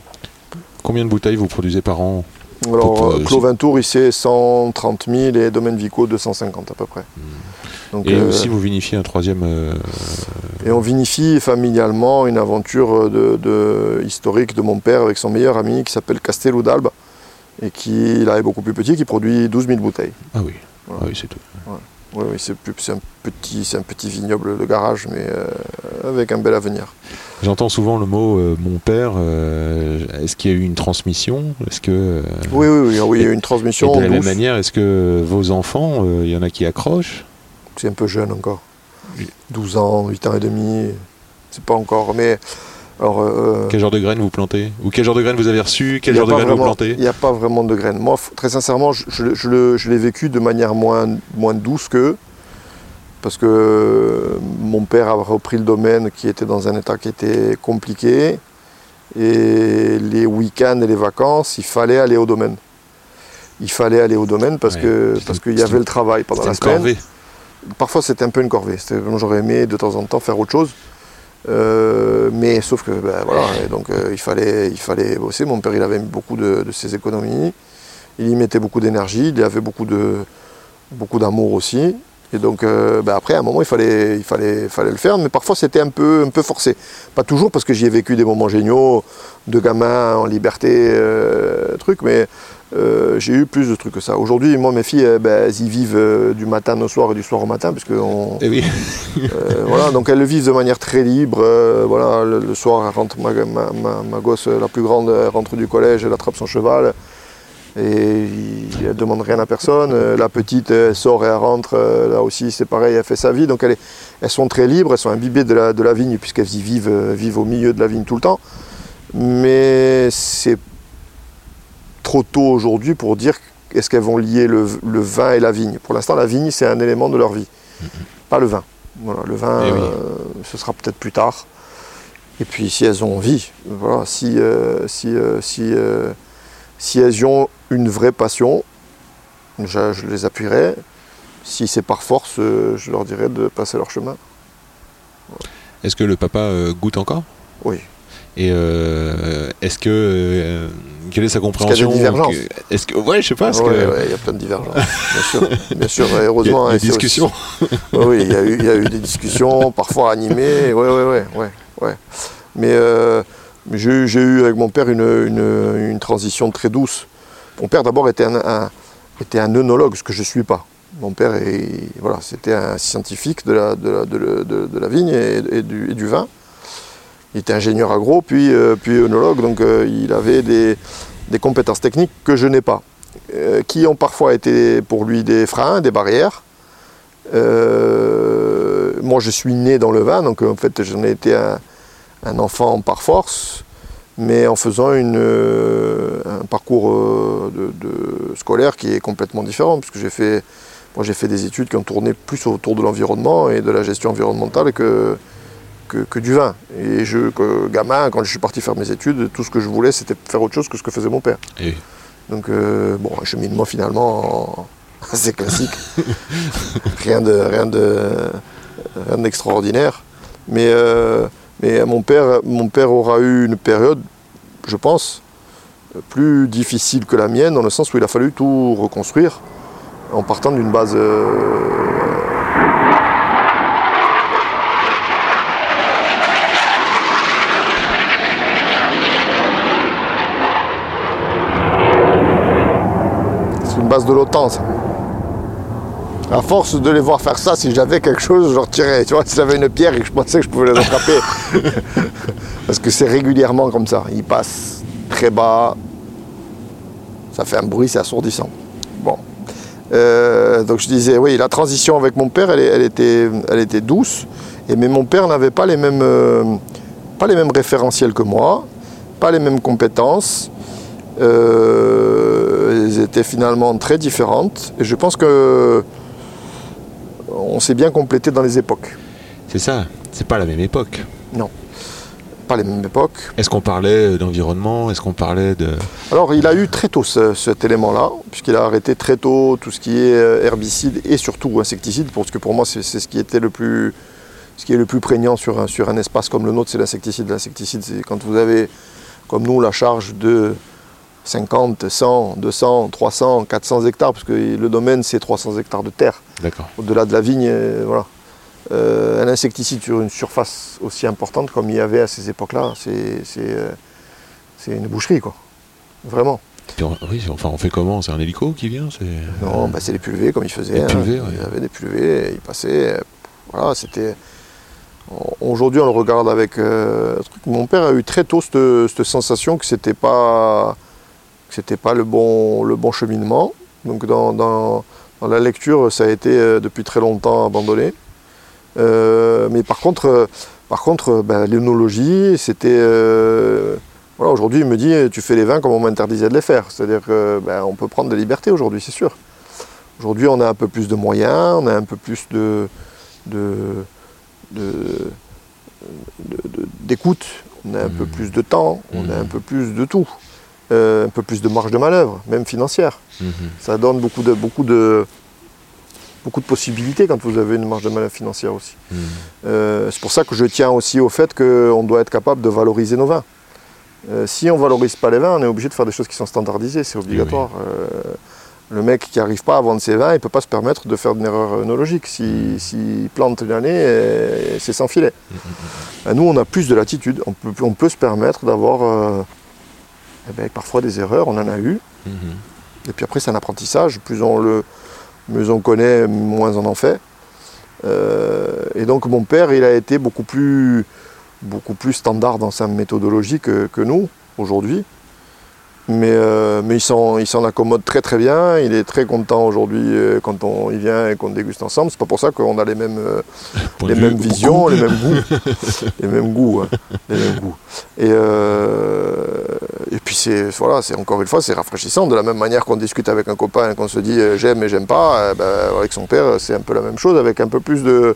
Combien de bouteilles vous produisez par an Alors, euh, euh, Clos Vintour, ici, c'est 130 000 et Domaine Vico, 250 à peu près. Donc, Et euh, aussi vous vinifiez un troisième. et on vinifie familialement une aventure de, de- historique de mon père avec son meilleur ami qui s'appelle Castello d'Alba et qui, là, est beaucoup plus petit, qui produit 12 000 bouteilles. Ah oui. Voilà. Ah oui, c'est tout. Oui, oui, c'est plus- c'est un, petit- c'est un petit vignoble de garage, mais euh, avec un bel avenir. J'entends souvent le mot euh, mon père. euh, est-ce qu'il y a eu une transmission? Est-ce que Oui, oui, oui, oui, il y a Et- une et transmission. de la même manière, est-ce que vos enfants, il y en a qui accrochent? C'est un peu jeune encore. 12 ans, 8 ans et demi, c'est pas encore. Mais alors, euh, Quel genre de graines vous plantez Ou quel genre de graines vous avez reçu Quel genre de graines vous plantez Il n'y a pas vraiment de graines. Moi, très sincèrement, je, je- je le- je l'ai vécu de manière moins, moins douce qu'eux. Parce que euh, mon père a repris le domaine qui était dans un état qui était compliqué. Et les week-ends et les vacances, il fallait aller au domaine. Il fallait aller au domaine parce Ouais, que c'était- parce qu'il y avait le travail pendant C'était la semaine. corvée. Parfois, c'était un peu une corvée. J'aurais aimé de temps en temps faire autre chose. Euh, mais sauf que ben, voilà, donc euh, il, fallait, il fallait bosser. Mon père, il avait beaucoup de, ses économies. Il y mettait beaucoup d'énergie. Il avait beaucoup d'amour aussi. Et donc euh, ben, après, à un moment, il fallait, il fallait, fallait le faire. Mais parfois, c'était un peu, un peu forcé. Pas toujours, parce que j'y ai vécu des moments géniaux, de gamin en liberté, truc. Mais euh, j'ai eu plus de trucs que ça. Aujourd'hui, moi, mes filles, eh ben, elles y vivent euh, du matin au soir et du soir au matin, parce que on, Eh oui. euh, voilà, donc elles le vivent de manière très libre. voilà, le, le soir, elle rentre, ma, ma- ma- ma gosse, la plus grande, elle rentre du collège, elle attrape son cheval. Et il- elle demande rien à personne. La petite, elle sort et elle rentre. Là aussi, c'est pareil, elle fait sa vie. Donc elle est- elles sont très libres, elles sont imbibées de la, de la vigne, puisqu'elles y vivent, vivent au milieu de la vigne tout le temps. Mais c'est trop tôt aujourd'hui pour dire est-ce qu'elles vont lier le, le vin et la vigne. Pour l'instant, la vigne, c'est un élément de leur vie, pas le vin. Voilà, le vin, Eh oui. euh, ce sera peut-être plus tard. Et puis, si elles ont envie, voilà, si, euh, si, euh, si, si elles ont une vraie passion, je, je les appuierai. Si c'est par force, je leur dirai de passer leur chemin. Est-ce que le papa goûte encore? Oui. Et est-ce que quelle est sa qu'il y a des compréhension Est-ce que ouais, je sais pas. Parce Ouais, que ouais, il y a plein de divergences. Bien sûr, bien sûr. et il y a heureusement, des et c'est aussi- discussions. <laughs> Oui, il y, a eu, il y a eu des discussions, parfois animées, ouais, ouais, ouais, ouais. Mais euh, J'ai j'ai eu avec mon père une, une- une transition très douce. Mon père d'abord était un, un- était un œnologue, ce que je ne suis pas. Mon père est, voilà, c'était un scientifique de la, de la, de de- de la vigne et, et du, et du vin. Il était ingénieur agro, puis, euh, puis œnologue, donc euh, il avait des, des compétences techniques que je n'ai pas, euh, qui ont parfois été pour lui des freins, des barrières. Moi, je suis né dans le vin, donc en fait, j'en ai été un, un enfant par force, mais en faisant une, un parcours de scolaire qui est complètement différent, puisque j'ai fait, moi, j'ai fait des études qui ont tourné plus autour de l'environnement et de la gestion environnementale que, que, que du vin. Et je, que, gamin, quand je suis parti faire mes études, tout ce que je voulais, c'était faire autre chose que ce que faisait mon père. Et Donc, euh, bon, un cheminement finalement <laughs> assez classique. <laughs> rien de rien de rien d'extraordinaire. Mais, euh, mais mon, père, mon père aura eu une période, je pense, plus difficile que la mienne, dans le sens où il a fallu tout reconstruire en partant d'une base. euh, base de l'OTAN, ça. À force de les voir faire ça, si j'avais quelque chose, je leur tirais. Tu vois, si j'avais une pierre et que je pensais que je pouvais les attraper. <laughs> Parce que c'est régulièrement comme ça. Ils passent très bas. Ça fait un bruit, c'est assourdissant. Bon. Euh, donc je disais, oui, la transition avec mon père, elle, était, elle était douce. Et, mais mon père n'avait pas les mêmes, euh, pas les mêmes référentiels que moi, pas les mêmes compétences. Euh, elles étaient finalement très différentes. Et je pense que on s'est bien complété dans les époques. c'est ça, c'est pas la même époque. Pas les mêmes époques. Est-ce qu'on parlait d'environnement? Est-ce qu'on parlait de. Alors il a eu très tôt ce- cet élément-là, puisqu'il a arrêté très tôt tout ce qui est euh, herbicide et surtout insecticide, parce que pour moi c'est c'est ce qui était le plus, ce qui est le plus prégnant sur un, sur un espace comme le nôtre, c'est l'insecticide. L'insecticide, c'est quand vous avez, comme nous, la charge de 50, 100, 200, 300, 400 hectares, parce que le domaine c'est 300 hectares de terre. D'accord. au-delà de la vigne, euh, voilà. Euh, un insecticide sur une surface aussi importante comme il y avait à ces époques-là, c'est c'est, euh, c'est une boucherie, quoi. Vraiment. On- oui, enfin, on fait comment? C'est un hélico qui vient. Non, bah, c'est les pulvées comme ils faisaient. Hein. pulvées, ouais. Il y avait des pulvées, ils passaient. Voilà, c'était. Aujourd'hui, on le regarde avec un truc. Mon père a eu très tôt cette, cette sensation que c'était pas que c'était pas le bon le bon cheminement. Donc dans, dans- dans la lecture, ça a été euh, depuis très longtemps abandonné. Euh, mais par contre, euh, par contre, ben, l'œnologie, c'était euh, voilà, aujourd'hui, il me dit, tu fais les vins comme on m'interdisait de les faire. C'est-à-dire qu'on on peut prendre des libertés aujourd'hui, c'est sûr. Aujourd'hui, on a un peu plus de moyens, on a un peu plus de, de, de- de- de- d'écoute, on a un peu Mhm. plus de temps, on a Mhm. un peu plus de tout, Euh, un peu plus de marge de manœuvre, même financière. Mhm. Ça donne beaucoup de, beaucoup de, beaucoup de possibilités quand vous avez une marge de manœuvre financière aussi. Mhm. Euh, c'est pour ça que je tiens aussi au fait qu'on doit être capable de valoriser nos vins. Euh, si on ne valorise pas les vins, on est obligé de faire des choses qui sont standardisées, c'est obligatoire. Le mec qui n'arrive pas à vendre ses vins, il ne peut pas se permettre de faire une erreur œnologique. S'il si, plante une année, c'est sans filet. Nous, on a plus de latitude, on peut, on peut se permettre d'avoir euh, eh ben, parfois des erreurs, on en a eu. Mhm. Et puis après, c'est un apprentissage. Plus on le, mieux on connaît, moins on en fait. Euh, et donc mon père, il a été beaucoup plus, beaucoup plus standard dans sa méthodologie que, que nous aujourd'hui. Mais, euh, mais il s'en il s'en accommode très très bien. Il est très content aujourd'hui euh, quand on y vient et qu'on déguste ensemble. C'est pas pour ça qu'on a les mêmes, euh, <laughs> les mêmes visions, les mêmes goûts. <laughs> les mêmes goûts, hein, les mêmes goûts. Et, euh, et puis c'est voilà, c'est encore une fois, c'est rafraîchissant. De la même manière qu'on discute avec un copain et qu'on se dit j'aime et j'aime pas, ben, avec son père, c'est un peu la même chose, avec un peu plus de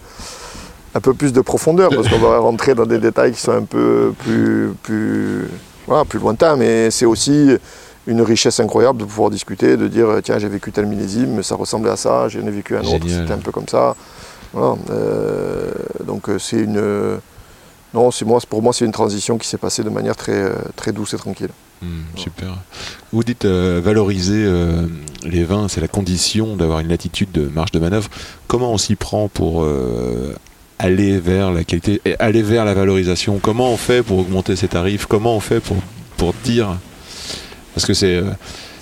un peu plus de profondeur, parce qu'on va rentrer dans des détails qui sont un peu plus, plus, voilà, plus lointains, mais c'est aussi une richesse incroyable de pouvoir discuter, de dire tiens j'ai vécu tel millésime, ça ressemblait à ça, j'en ai vécu un autre, c'était un peu comme ça. Voilà, euh, donc euh, c'est une non, c'est moi, pour moi c'est une transition qui s'est passée de manière très, euh, très douce et tranquille. Mhm, super. Vous dites euh, valoriser euh, les vins, c'est la condition d'avoir une latitude de marge de manœuvre. Comment on s'y prend pour euh, aller vers la qualité, et aller vers la valorisation Comment on fait pour augmenter ses tarifs? Comment on fait pour, pour dire? Parce que c'est euh,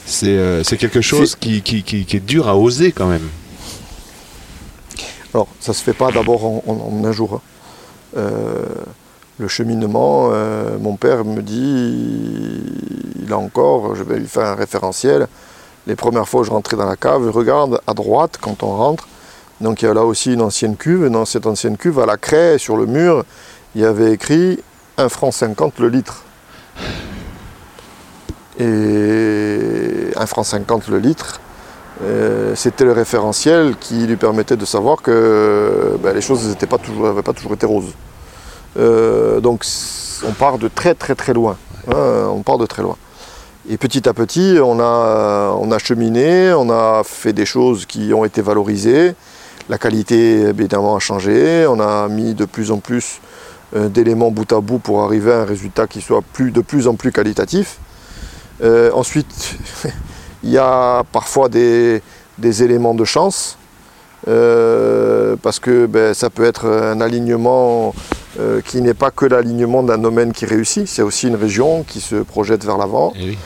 c'est euh, c'est quelque chose qui, qui, qui- qui est dur à oser quand même. Alors, ça se fait pas d'abord en, en- en un jour. hein. Euh, le cheminement, euh, mon père me dit, il a encore, je vais lui faire un référentiel. Les premières fois je rentrais dans la cave, je regarde à droite quand on rentre. Donc il y a là aussi une ancienne cuve. Dans cette ancienne cuve, à la craie, sur le mur, il y avait écrit 1 franc 50 le litre. Et 1 franc 50 le litre, euh, c'était le référentiel qui lui permettait de savoir que ben, les choses n'avaient pas, pas toujours été roses. Euh, donc on part de très très très loin. hein, on part de très loin. Et petit à petit, on a cheminé, on a fait des choses qui ont été valorisées. La qualité, évidemment, a changé. On a mis de plus en plus euh, d'éléments bout à bout pour arriver à un résultat qui soit plus, de plus en plus qualitatif. Euh, ensuite, <laughs> il y a parfois des, des éléments de chance, euh, parce que ben, ça peut être un alignement euh, qui n'est pas que l'alignement d'un domaine qui réussit, c'est aussi une région qui se projette vers l'avant. Eh oui.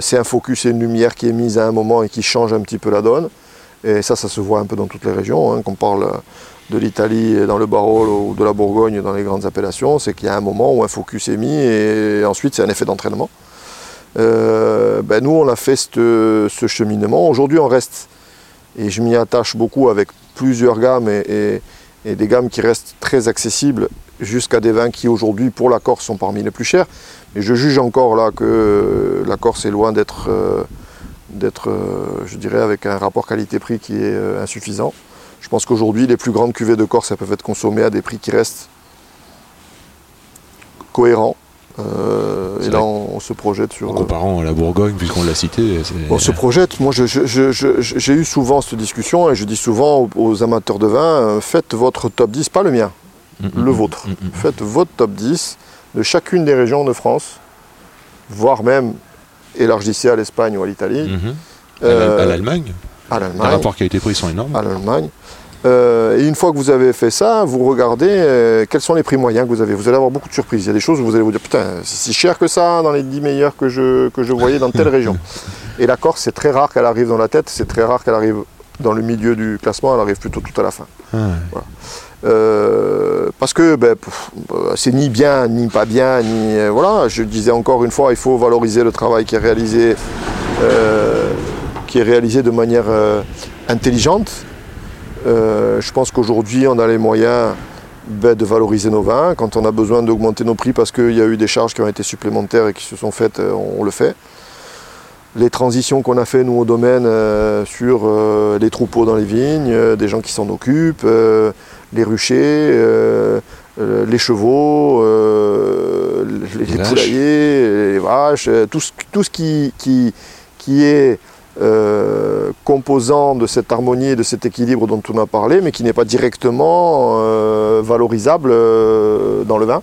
C'est un focus et une lumière qui est mise à un moment et qui change un petit peu la donne. Et ça, ça se voit un peu dans toutes les régions. hein, qu'on parle de l'Italie dans le Barolo ou de la Bourgogne dans les grandes appellations, c'est qu'il y a un moment où un focus est mis et ensuite c'est un effet d'entraînement. Euh, ben, nous, on a fait ce cheminement. Aujourd'hui, on reste, et je m'y attache beaucoup avec plusieurs gammes et, des gammes qui restent très accessibles jusqu'à des vins qui aujourd'hui, pour la Corse, sont parmi les plus chers. Et je juge encore là que la Corse est loin d'être, euh, d'être, euh, je dirais, avec un rapport qualité-prix qui est euh, insuffisant. Je pense qu'aujourd'hui, les plus grandes cuvées de Corse, elles peuvent être consommées à des prix qui restent cohérents. Euh, et là, on, on se projette sur. En comparant à la Bourgogne, puisqu'on l'a cité, On se projette. Moi, j'ai eu souvent cette discussion et je dis souvent aux, aux amateurs de vin euh, faites votre top 10, pas le mien, Mm, mm, le mm, vôtre. mm. Faites votre top 10 de chacune des régions de France, voire même élargissez à l'Espagne ou à l'Italie, Mhm. À euh, à l'Allemagne, à les l'Allemagne. rapports qualité-prix sont énormes. à l'Allemagne. Euh, et une fois que vous avez fait ça, vous regardez euh, quels sont les prix moyens que vous avez. Vous allez avoir beaucoup de surprises. Il y a des choses où vous allez vous dire putain, c'est si cher que ça dans les 10 meilleurs que je, que je voyais dans telle <laughs> région. Et la Corse, c'est très rare qu'elle arrive dans la tête, c'est très rare qu'elle arrive dans le milieu du classement, elle arrive plutôt tout à la fin. Ah, Euh, parce que ben, euh, c'est ni bien ni pas bien, ni euh, voilà. Je disais encore une fois, il faut valoriser le travail qui est réalisé, qui est réalisé de manière intelligente. Je pense qu'aujourd'hui, on a les moyens ben, de valoriser nos vins. Quand on a besoin d'augmenter nos prix parce qu'il y a eu des charges qui ont été supplémentaires et qui se sont faites, on, le fait. Les transitions qu'on a fait nous au domaine sur les troupeaux dans les vignes, des gens qui s'en occupent, les ruchers, euh, euh, les chevaux, euh, les, poulaillers, les vaches, tout ce, tout ce qui, qui, qui est euh, composant de cette harmonie et de cet équilibre dont on a parlé, mais qui n'est pas directement valorisable dans le vin.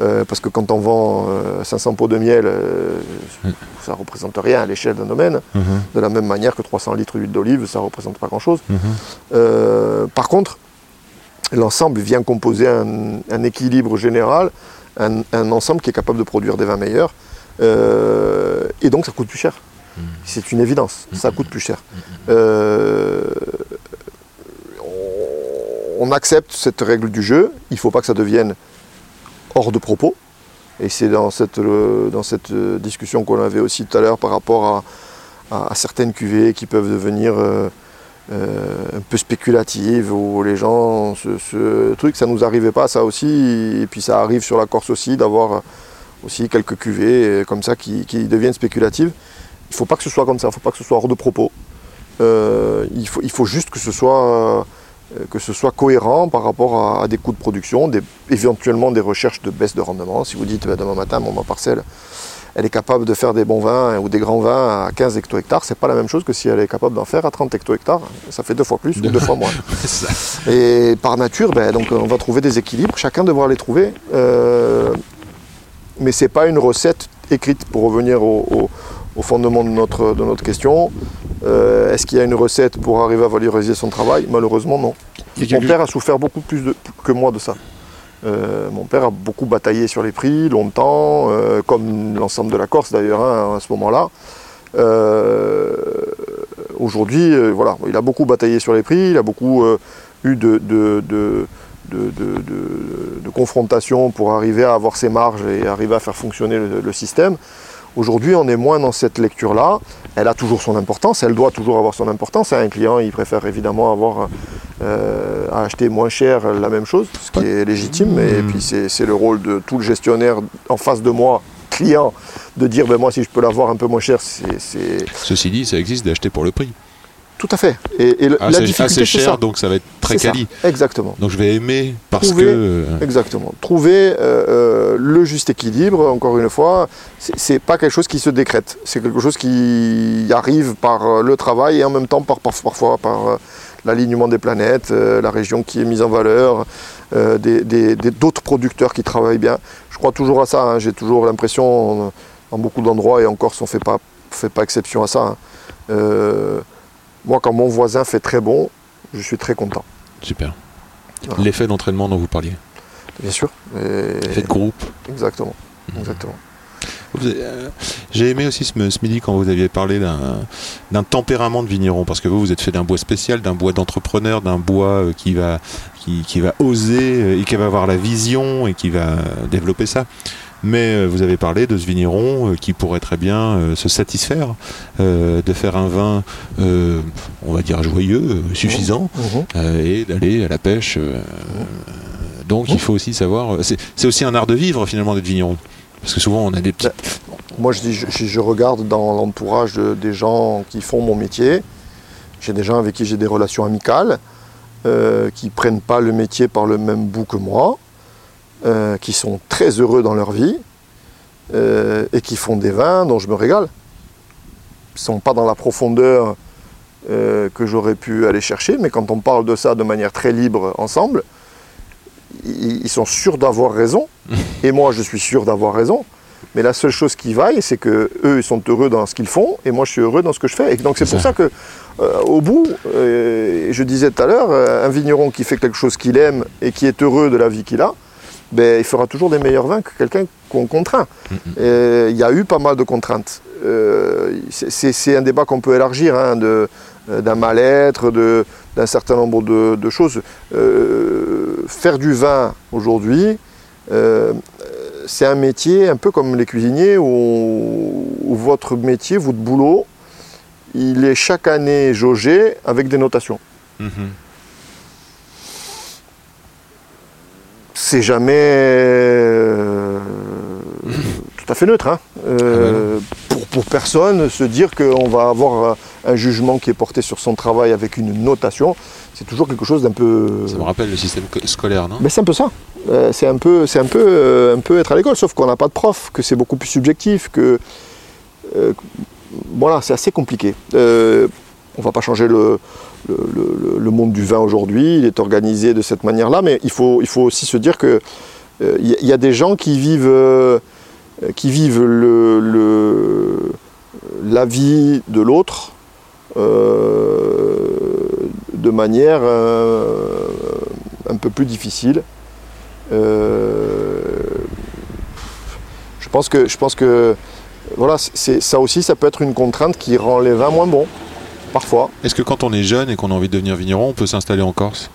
Euh, parce que quand on vend euh, 500 pots de miel, euh, ça ne représente rien à l'échelle d'un domaine. mhm, De la même manière que 300 litres d'huile d'olive, ça ne représente pas grand-chose. Euh, par contre, l'ensemble vient composer un, un équilibre général, un, un ensemble qui est capable de produire des vins meilleurs. Euh, et donc ça coûte plus cher. C'est une évidence, ça coûte plus cher. Euh, on, on accepte cette règle du jeu, il ne faut pas que ça devienne hors de propos. Et c'est dans cette, euh, dans cette euh, discussion qu'on avait aussi tout à l'heure par rapport à, à- à certaines cuvées qui peuvent devenir euh, un peu spéculatives, où les gens, ce, truc, ça nous arrivait pas ça aussi, et puis ça arrive sur la Corse aussi d'avoir aussi quelques cuvées euh, comme ça qui, qui deviennent spéculatives. Il ne faut pas que ce soit comme ça, il ne faut pas que ce soit hors de propos. Euh, il, faut, il faut juste que ce soit, que ce soit cohérent par rapport à, des coûts de production, éventuellement des recherches de baisse de rendement. Si vous dites bah, demain matin, mon ma parcelle, elle est capable de faire des bons vins ou des grands vins à 15 hecto-hectares, c'est pas la même chose que si elle est capable d'en faire à 30 hecto-hectares. Ça fait deux fois plus ou deux fois moins. <laughs> C'est. Et par nature, ben, donc, on va trouver des équilibres, chacun devra les trouver. Euh, mais ce n'est pas une recette écrite pour revenir au, au- au fondement de notre, de notre question. Euh, Est-ce qu'il y a une recette pour arriver à valoriser son travail? Malheureusement, non. Mon père a souffert beaucoup plus de- que moi de ça. Euh, mon père a beaucoup bataillé sur les prix, longtemps, euh, comme l'ensemble de la Corse d'ailleurs, hein, à ce moment-là. Euh, Aujourd'hui, voilà, il a beaucoup bataillé sur les prix, il a beaucoup eu de, confrontations pour arriver à avoir ses marges et arriver à faire fonctionner le système. Aujourd'hui, on est moins dans cette lecture-là. Elle a toujours son importance, elle doit toujours avoir son importance. Un client, il préfère évidemment avoir euh, à acheter moins cher la même chose, ce qui est légitime. Et Mmh. puis c'est le rôle de tout le gestionnaire en face de moi, client, de dire ben moi si je peux l'avoir un peu moins cher, c'est- Ceci dit, ça existe d'acheter pour le prix. Tout à fait. Et, Ah, la difficulté c'est cher, ça. donc ça va être très ça. quali. Exactement. Donc je vais aimer parce Trouver- que. euh, Exactement. Trouver euh, euh, le juste équilibre, encore une fois, c'est- pas quelque chose qui se décrète. C'est quelque chose qui arrive par le travail et en même temps par, par- parfois par l'alignement des planètes, euh, la région qui est mise en valeur, euh, des- des- des- d'autres producteurs qui travaillent bien. Je crois toujours à ça. hein. J'ai toujours l'impression, en, en beaucoup d'endroits et en Corse, on fait pas fait pas exception à ça. hein. Moi, quand mon voisin fait très bon, je suis très content. Super. Voilà. L'effet d'entraînement dont vous parliez. Bien sûr. Et- L'effet de groupe. Exactement. Exactement. Vous avez, euh, J'ai aimé aussi ce, ce midi quand vous aviez parlé d'un tempérament de vigneron, parce que vous, vous êtes fait d'un bois spécial, d'un bois d'entrepreneur, d'un bois euh, qui va, qui, qui va oser euh, et qui va avoir la vision et qui va développer ça. Mais euh, vous avez parlé de ce vigneron euh, qui pourrait très bien euh, se satisfaire de faire un vin, on va dire joyeux, suffisant, Mhm. euh, et d'aller à la pêche. donc il faut aussi savoir. C'est aussi un art de vivre finalement d'être vigneron. Parce que souvent on a des petits. Moi, je, dis, je, je- je regarde dans l'entourage de- des gens qui font mon métier. J'ai des gens avec qui j'ai des relations amicales, euh, qui prennent pas le métier par le même bout que moi, euh, qui sont très heureux dans leur vie euh, et qui font des vins dont je me régale. Ils sont pas dans la profondeur euh, que j'aurais pu aller chercher, mais quand on parle de ça de manière très libre ensemble, ils, ils sont sûrs d'avoir raison, <laughs> et moi je suis sûr d'avoir raison. Mais la seule chose qui vaille, c'est que eux ils sont heureux dans ce qu'ils font, et moi je suis heureux dans ce que je fais. Et donc c'est pour ça. ça que, euh, au bout, euh, je disais tout à l'heure, un vigneron qui fait quelque chose qu'il aime et qui est heureux de la vie qu'il a, ben, il fera toujours des meilleurs vins que quelqu'un qu'on contraint. Et Il y a eu pas mal de contraintes. Euh, c'est- un débat qu'on peut élargir, hein, euh, d'un mal-être, d'un certain nombre de, de choses. Euh, faire du vin aujourd'hui, euh, c'est un métier un peu comme les cuisiniers où, où votre métier, votre boulot, il est chaque année jaugé avec des notations. Mhm. C'est jamais euh, <laughs> tout à fait neutre. hein. Euh, pour, pour personne, se dire qu'on va avoir un jugement qui est porté sur son travail avec une notation, c'est toujours quelque chose d'un peu. Ça me rappelle le système co- scolaire, non? Mais c'est un peu ça. Euh, c'est un peu, c'est un peu, un peu être à l'école, sauf qu'on n'a pas de prof, que c'est beaucoup plus subjectif, que voilà, c'est assez compliqué. On va pas changer le, le, monde du vin aujourd'hui. Il est organisé de cette manière-là, mais il faut, il faut aussi se dire que euh, il y, a- il y a des gens qui vivent, euh, qui vivent le, la vie de l'autre euh, de manière euh, un peu plus difficile. Euh, je pense que, je pense que voilà, ça aussi, ça peut être une contrainte qui rend les vins moins bons, parfois. Est-ce que quand on est jeune et qu'on a envie de devenir vigneron, on peut s'installer en Corse?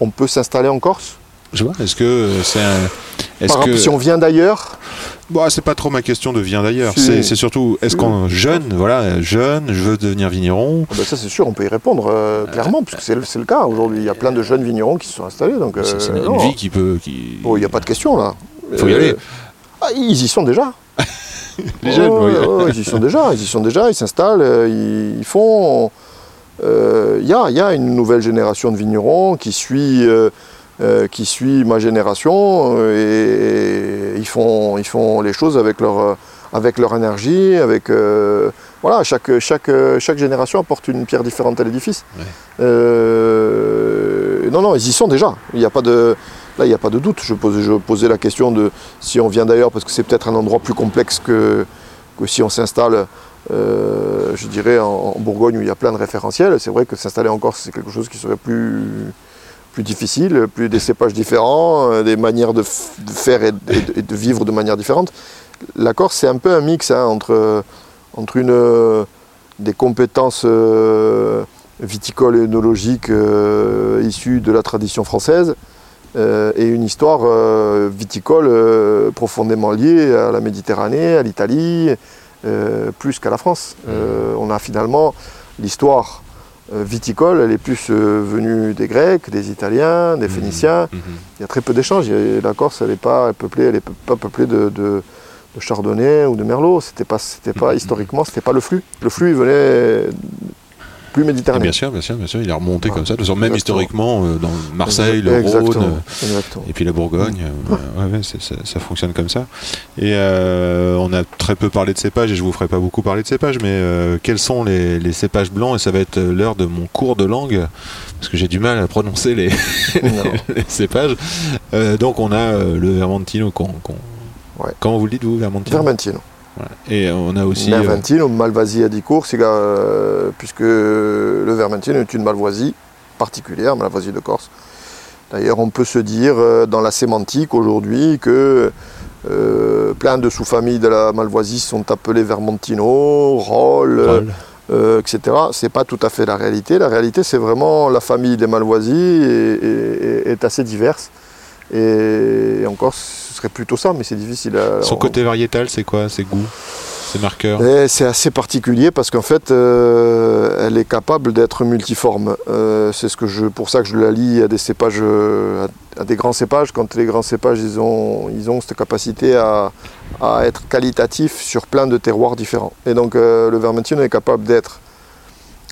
On peut s'installer en Corse? Je vois. Est-ce que euh, c'est un. Par que. exemple, si on vient d'ailleurs, Bah, c'est pas trop ma question de vient d'ailleurs. C'est, surtout, est-ce qu'on jeune, voilà, jeune, je veux devenir vigneron? ah ben ça c'est sûr, on peut y répondre euh, clairement, puisque c'est, le- c'est le cas aujourd'hui. Il y a plein de jeunes vignerons qui se sont installés. Donc, c'est, c'est euh, une non. vie qui peut. Qui... Oh, il n'y a pas de question là. Faut y aller. ah, ils y sont déjà. <laughs> <laughs> Les jeunes, Oh, oui. ils y sont déjà, ils y sont déjà, ils s'installent, euh, ils, ils font. euh, Il y, a, y a une nouvelle génération de vignerons qui suit, euh, euh, qui suit ma génération et, ils, font, ils font les choses avec leur, avec leur énergie, avec. voilà, chaque, chaque, chaque génération apporte une pierre différente à l'édifice. Ouais. Non, non, ils y sont déjà. Il n'y a pas de. Là, il n'y a pas de doute. Je posais, la question de si on vient d'ailleurs, parce que c'est peut-être un endroit plus complexe que, si on s'installe. Euh, je dirais, en, Bourgogne où il y a plein de référentiels. C'est vrai que s'installer en Corse, c'est quelque chose qui serait plus, difficile, plus des cépages différents, euh, des manières de, faire et, de- vivre de manière différente. La Corse, c'est un peu un mix hein, entre, des compétences euh, viticoles et œnologiques issues de la tradition française euh, et une histoire euh, viticole euh, profondément liée à la Méditerranée, à l'Italie, plus qu'à la France. Euh, on a finalement l'histoire viticole, elle est plus venue des Grecs, des Italiens, des Mhm. Phéniciens. Mhm. Il y a très peu d'échanges. La Corse, elle n'est pas peuplée, elle est pas peuplée de, de- de Chardonnay ou de Merlot. C'était pas, c'était pas historiquement, c'était pas le flux. Le flux, il venait plus Et méditerranéen. bien sûr, bien sûr, bien sûr, il est remonté comme ça. De toute façon, même exactement. historiquement, euh, dans Marseille, le Exactement, Rhône, exactement. Et puis la Bourgogne, euh, ouais, ouais, c'est- ça, ça fonctionne comme ça. Et euh, on a très peu parlé de cépages, et je vous ferai pas beaucoup parler de cépages, mais euh, quels sont les, les cépages blancs? Et ça va être euh, l'heure de mon cours de langue, parce que j'ai du mal à prononcer <laughs> les, cépages. Euh, donc on a euh, le Vermentino. qu'on qu'on- Ouais. Comment vous le dites, vous, Vermentino? Vermentino. Et on a aussi... euh, Vermentino, Malvasie à Dicours, c'est, euh, puisque le Vermentino est une Malvoisie particulière, Malvasie de Corse. D'ailleurs, on peut se dire euh, dans la sémantique aujourd'hui que euh, plein de sous-familles de la Malvoisie sont appelées Vermentino, Roll, euh, euh, etc. C'est pas tout à fait la réalité. La réalité, c'est vraiment la famille des Malvoisies est, est- est assez diverse. Et en Corse, serait plutôt ça, mais c'est difficile à. Son on- côté variétal, c'est quoi Ses goûts Ses marqueurs et c'est assez particulier parce qu'en fait, euh, elle est capable d'être multiforme. Euh, c'est ce que je, pour ça que je la lie à des cépages, à, à des grands cépages. Quand les grands cépages, ils ont, ils ont cette capacité à, à être qualitatifs sur plein de terroirs différents. Et donc, euh, le Vermentino est capable d'être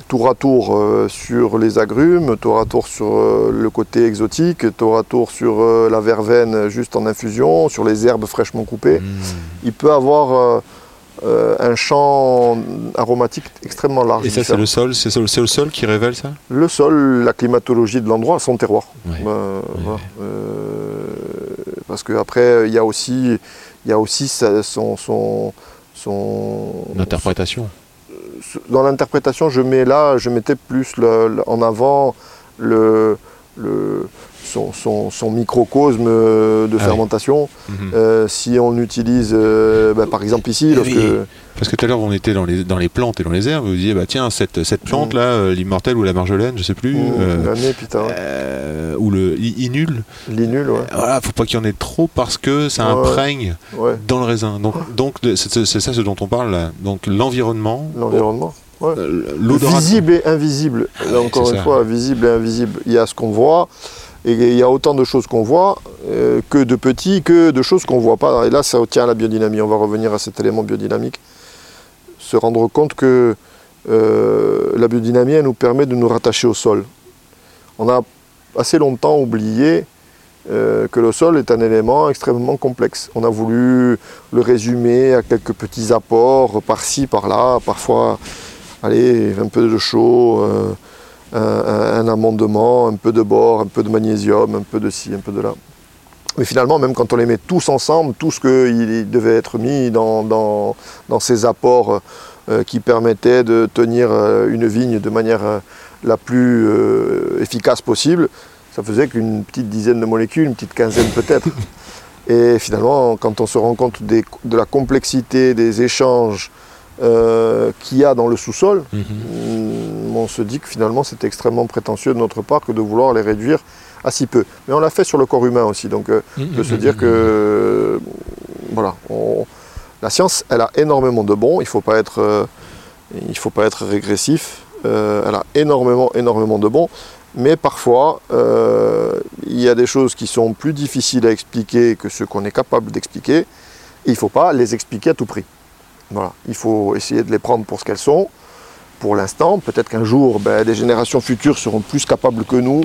tour à tour euh, sur les agrumes, tour à tour sur euh, le côté exotique, tour à tour sur euh, la verveine juste en infusion, sur les herbes fraîchement coupées Mmh. il peut avoir un champ aromatique extrêmement large. Et ça, c'est le sol C'est le sol qui révèle ça? Le sol, la climatologie de l'endroit, son terroir. Ouais. Parce qu'après, il y a aussi, il y a aussi sa- son, son, son- L'interprétation. Dans l'interprétation, je mets là, je mettais plus le- le- en avant le, le- son, son- son microcosme de Ah oui. fermentation. Mhm. Euh, si on utilise, euh, bah, par exemple ici, Eh lorsque, oui. Parce que tout à l'heure, on était dans les, dans les plantes et dans les herbes, vous disiez, bah tiens, cette, cette plante-là, euh, l'immortelle ou la marjolaine, je sais plus, Mmh, euh, l'année, putain, ouais. euh, ou le inul, l'inul, ouais. voilà, faut pas qu'il y en ait trop parce que ça Ouais. imprègne ouais. dans le raisin. Donc, donc c'est ça ce dont on parle là. Donc l'environnement, L'environnement. euh. Visible et invisible. Là, encore une ça. fois, visible et invisible. Il y a ce qu'on voit, et il y a autant de choses qu'on voit euh, que de petits, que de choses qu'on ne voit pas. Et là, ça tient à la biodynamie. On va revenir à cet élément biodynamique. Se rendre compte que euh, la biodynamie, elle nous permet de nous rattacher au sol. On a assez longtemps oublié euh, que le sol est un élément extrêmement complexe. On a voulu le résumer à quelques petits apports par-ci, par-là, parfois allez, un peu de chaud, euh, un, un amendement, un peu de bord, un peu de magnésium, un peu de ci, un peu de là. Mais finalement, même quand on les met tous ensemble, tout ce qu'il devait être mis dans, dans, dans ces apports euh, qui permettaient de tenir euh, une vigne de manière euh, la plus efficace possible, ça faisait qu'une petite dizaine de molécules, une petite quinzaine peut-être. <laughs> Et finalement, quand on se rend compte des- de la complexité des échanges qu'il y a dans le sous-sol, Mhm. On se dit que finalement c'est extrêmement prétentieux de notre part que de vouloir les réduire à si peu. Mais on l'a fait sur le corps humain aussi, donc euh, de se dire que euh, voilà, on- la science, elle a énormément de bons. Il faut pas être, euh, il faut pas être régressif. Euh, elle a énormément, énormément de bons. Mais parfois, il y a des choses qui sont plus difficiles à expliquer que ce qu'on est capable d'expliquer. Il ne faut pas les expliquer à tout prix. Voilà. Il faut essayer de les prendre pour ce qu'elles sont. Pour l'instant, peut-être qu'un jour, ben, des générations futures seront plus capables que nous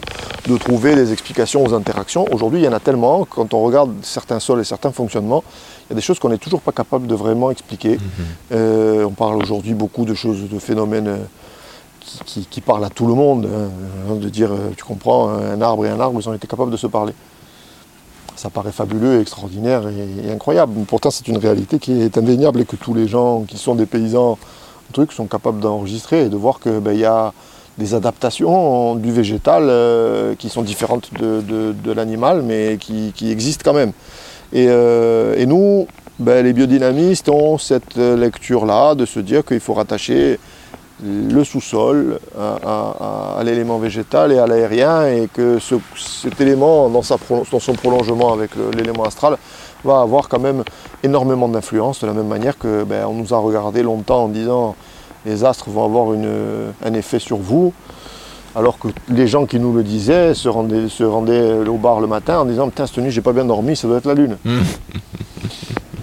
de trouver des explications aux interactions. Aujourd'hui, il y en a tellement. Quand on regarde certains sols et certains fonctionnements, il y a des choses qu'on n'est toujours pas capable de vraiment expliquer. Mhm. Euh, on parle aujourd'hui beaucoup de choses, de phénomènes euh, qui, qui- qui parlent à tout le monde. hein. de dire, euh, tu comprends, un arbre et un arbre, ils ont été capables de se parler. Ça paraît fabuleux, extraordinaire et, et incroyable. Pourtant, c'est une réalité qui est indéniable et que tous les gens qui sont des paysans truc sont capables d'enregistrer et de voir qu'il ben, y a des adaptations du végétal euh, qui sont différentes de, de- l'animal, mais qui, qui existent quand même. Et, euh, et nous, ben, les biodynamistes, ont cette lecture-là de se dire qu'il faut rattacher le sous-sol à, l'élément végétal et à l'aérien, et que ce- cet élément, dans, sa dans son prolongement avec l'élément astral, va avoir quand même énormément d'influence, de la même manière que ben, on nous a regardé longtemps en disant les astres vont avoir une- un effet sur vous, alors que les gens qui nous le disaient se rendaient, se rendaient au bar le matin en disant Putain, cette nuit, j'ai pas bien dormi, ça doit être la lune. <laughs>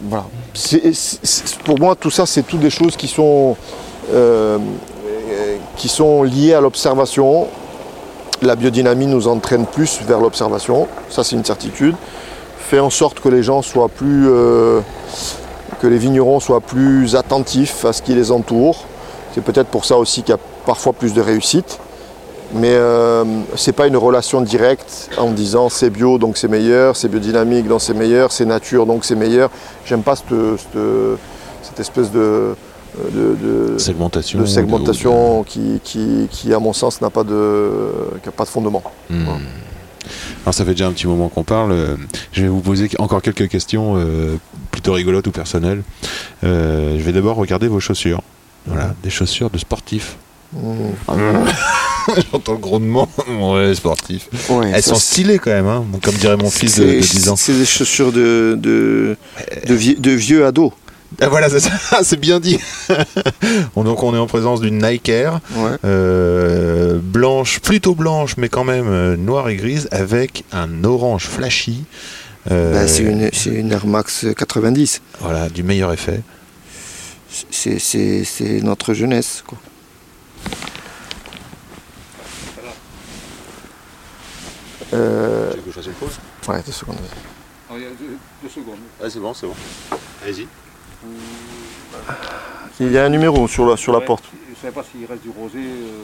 voilà. C'est- c'est- pour moi, tout ça, c'est toutes des choses qui sont, euh, qui sont liées à l'observation. La biodynamie nous entraîne plus vers l'observation, ça c'est une certitude. Fait en sorte que les gens soient plus. euh, que les vignerons soient plus attentifs à ce qui les entoure. C'est peut-être pour ça aussi qu'il y a parfois plus de réussite. Mais euh, c'est pas une relation directe en disant c'est bio donc c'est meilleur, c'est biodynamique donc c'est meilleur, c'est nature donc c'est meilleur. J'aime pas cette, cette- cette espèce de, de, de- Segmentation. de segmentation qui, qui, qui, à mon sens, n'a pas de, qui a pas de fondement. Hmm. Alors ça fait déjà un petit moment qu'on parle. euh, Je vais vous poser encore quelques questions euh, plutôt rigolotes ou personnelles. Euh, je vais d'abord regarder vos chaussures. Voilà, des chaussures de sportifs. Mm. <laughs> J'entends le grondement. <laughs> ouais, sportif. Ouais, Elles sont stylées quand même, hein. Comme dirait mon fils de, de c'est- 10 ans. C'est des chaussures de, de, de, vie- de vieux ados. Ah, voilà, c'est ça, <laughs> c'est bien dit. <laughs> Donc on est en présence d'une Nike Air, Ouais. euh, blanche, plutôt blanche, mais quand même euh, noire et grise, avec un orange flashy. euh, Ben, c'est une, c'est une Air Max 90. Voilà, du meilleur effet. C'est, c'est, c'est notre jeunesse. Quoi. Euh, que je fasse une pause? ouais, deux secondes. il y a deux, deux secondes. Ouais, c'est bon, c'est bon. Allez-y. Il y a un numéro sur la, sur la Ouais. porte. Je ne savais pas s'il reste du rosé. euh,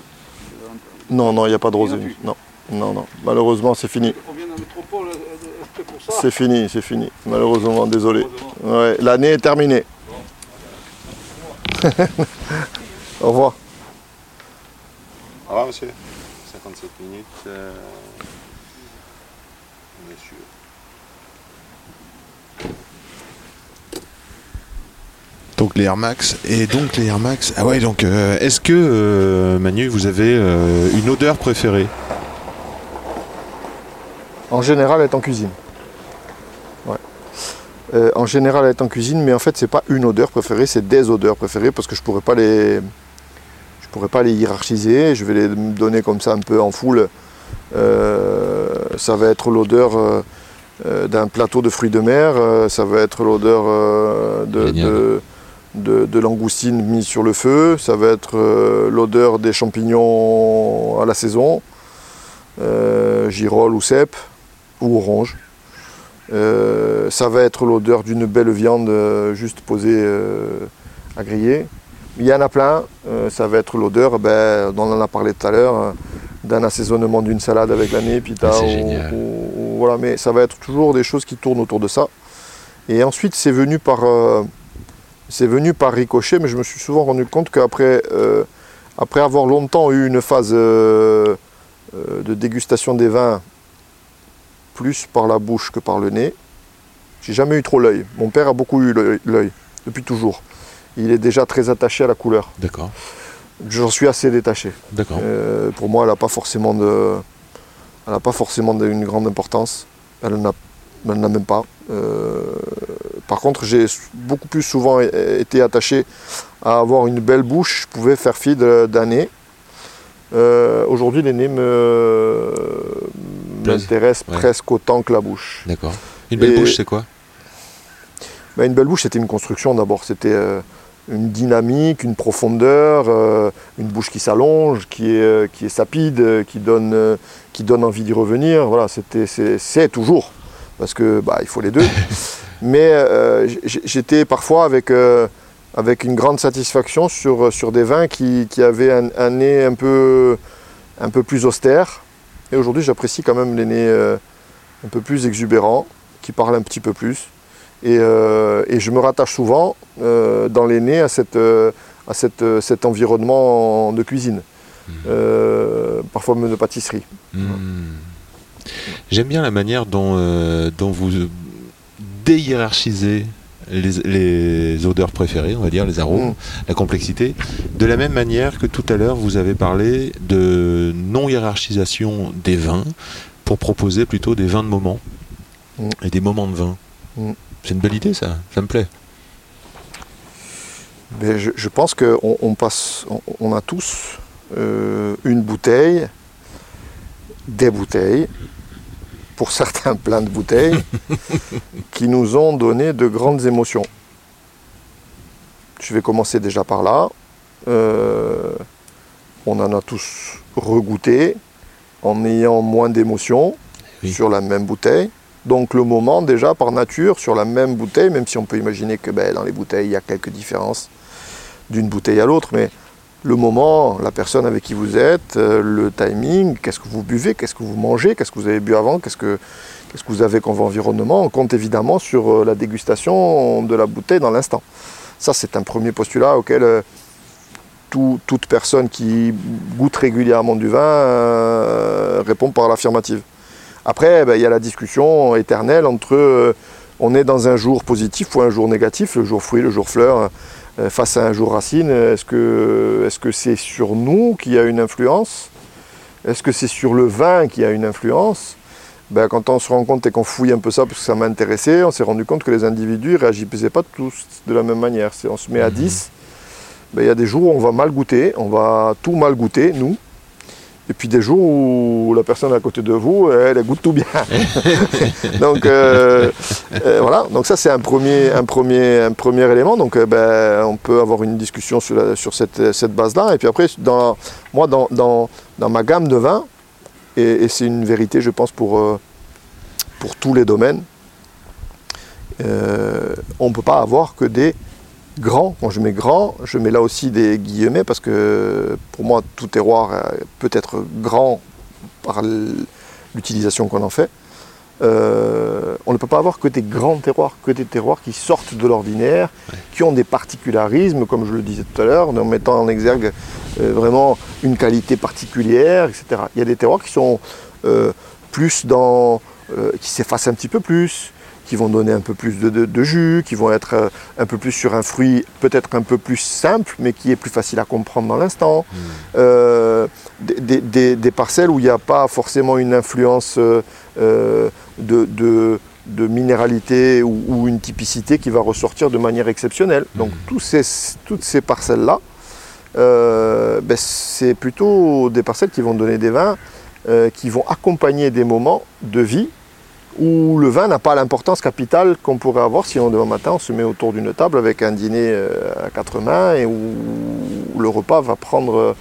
Non, non, il n'y a pas de rosé. Non, non, non. Malheureusement, c'est fini. On vient de la métropole, euh, euh, c'est pour ça. C'est fini, c'est fini. Malheureusement, désolé. Ouais, l'année est terminée. <laughs> Au revoir. Au revoir, monsieur. 57 minutes. euh, Monsieur. Donc les Air Max. Et donc les Air Max. Ah ouais, donc euh, est-ce que, euh, Manu, vous avez euh, une odeur préférée? En général, elle est en cuisine. Ouais. Euh, en général, elle est en cuisine, mais en fait, c'est pas une odeur préférée, c'est des odeurs préférées parce que je pourrais pas les, je pourrais pas les hiérarchiser. Je vais les donner comme ça un peu en foule. Euh, ça va être l'odeur d'un plateau de fruits de mer. ça va être l'odeur de, de- de langoustine mise sur le feu. Ça va être euh, l'odeur des champignons à la saison. Euh, girolles ou cèpe ou orange. Euh, ça va être l'odeur d'une belle viande euh, juste posée à griller. Il y en a plein. Ça va être l'odeur, ben, on en a parlé tout à l'heure, euh, d'un assaisonnement d'une salade avec la népita. Ah, ou- ou- ou voilà, mais ça va être toujours des choses qui tournent autour de ça. Et ensuite, c'est venu par, c'est venu par ricochet, mais je me suis souvent rendu compte qu'après euh, après avoir longtemps eu une phase euh, euh, de dégustation des vins plus par la bouche que par le nez. J'ai jamais eu trop l'œil. Mon père a beaucoup eu l'œil- l'œil, depuis toujours. Il est déjà très attaché à la couleur. D'accord. J'en suis assez détaché. D'accord. Euh, pour moi, elle n'a pas forcément de, elle n'a pas forcément de- une grande importance. Elle n'a, elle n'en a même pas. Euh, par contre, j'ai beaucoup plus souvent été attaché à avoir une belle bouche. Je pouvais faire fi d'un nez. Euh, aujourd'hui, les nez m'intéressent Ouais. presque autant que la bouche. D'accord. Une belle Et- bouche, c'est quoi? Ben, une belle bouche, c'était une construction d'abord. C'était euh, une dynamique, une profondeur, euh, une bouche qui s'allonge, qui est, qui est sapide, qui donne, qui donne envie d'y revenir. Voilà, c'est toujours, parce que bah, il faut les deux. <laughs> Mais euh, j'étais parfois avec, euh, avec une grande satisfaction sur, sur des vins qui, qui avaient un, un nez un peu, un peu plus austère. Et aujourd'hui, j'apprécie quand même les nez euh, un peu plus exubérants, qui parlent un petit peu plus. Et, euh, et je me rattache souvent euh, dans les nez à cette, euh, à cette, euh, cet environnement de cuisine. Euh, parfois même de pâtisserie. Hmm. J'aime bien la manière dont, euh, dont vous déhiérarchisez les, les odeurs préférées, on va dire, les arômes, Mm. la complexité. De la même manière que tout à l'heure, vous avez parlé de non-hiérarchisation des vins pour proposer plutôt des vins de moment Mm. et des moments de vin. Mm. C'est une belle idée, ça. Ça me plaît. Mais je, je pense qu'on on passe, on, on a tous euh, une bouteille, des bouteilles, pour certains <laughs> plein de bouteilles, <laughs> qui nous ont donné de grandes émotions. Je vais commencer déjà par là. Euh, on en a tous regoûté en ayant moins d'émotions Oui. sur la même bouteille. Donc le moment déjà par nature sur la même bouteille, même si on peut imaginer que ben, dans les bouteilles il y a quelques différences d'une bouteille à l'autre, mais le moment, la personne avec qui vous êtes, euh, le timing, qu'est-ce que vous buvez, qu'est-ce que vous mangez, qu'est-ce que vous avez bu avant, qu'est-ce que, qu'est-ce que vous avez comme environnement, on compte évidemment sur euh, la dégustation de la bouteille dans l'instant. Ça c'est un premier postulat auquel euh, tout- toute personne qui goûte régulièrement du vin répond par l'affirmative. Après, ben, il y a la discussion éternelle entre on est dans un jour positif ou un jour négatif, le jour fruit, le jour fleur, face à un jour racine. Est-ce que c'est sur nous qu'il y a une influence? Est-ce que c'est sur le vin qui a une influence? Ben, Quand on se rend compte et qu'on fouille un peu ça, parce que ça m'a intéressé, on s'est rendu compte que les individus ne réagissaient pas tous de la même manière. C'est- On se met à 10, ben, il y a des jours où on va mal goûter, on va tout mal goûter, nous. Et puis des jours où la personne à côté de vous, elle, elle goûte tout bien. <laughs> donc euh, euh, voilà, donc ça c'est un premier, un, premier, un premier élément. Donc euh, ben, on peut avoir une discussion sur, la- sur cette, cette base-là. Et puis après, dans, moi dans, dans, dans ma gamme de vins, et, et c'est une vérité je pense pour, pour tous les domaines, on ne peut pas avoir que des grands. Quand je mets grand, je mets là aussi des guillemets parce que pour moi tout terroir euh, peut être grand par l'utilisation qu'on en fait. Euh, on ne peut pas avoir que des grands terroirs, que des terroirs qui sortent de l'ordinaire, qui ont des particularismes, comme je le disais tout à l'heure, en mettant en exergue euh, vraiment une qualité particulière, etc. Il y a des terroirs qui sont euh, plus dans, qui s'effacent un petit peu plus, qui vont donner un peu plus de, de- de jus, qui vont être euh, un peu plus sur un fruit peut-être un peu plus simple, mais qui est plus facile à comprendre dans l'instant. Euh, des, des- des- des parcelles où il n'y a pas forcément une influence euh, de, de- de minéralité ou, ou une typicité qui va ressortir de manière exceptionnelle. Donc tous ces, toutes ces parcelles-là, euh, ben, c'est plutôt des parcelles qui vont donner des vins euh, qui vont accompagner des moments de vie où le vin n'a pas l'importance capitale qu'on pourrait avoir si demain matin on se met autour d'une table avec un dîner euh, à quatre mains et où le repas va prendre,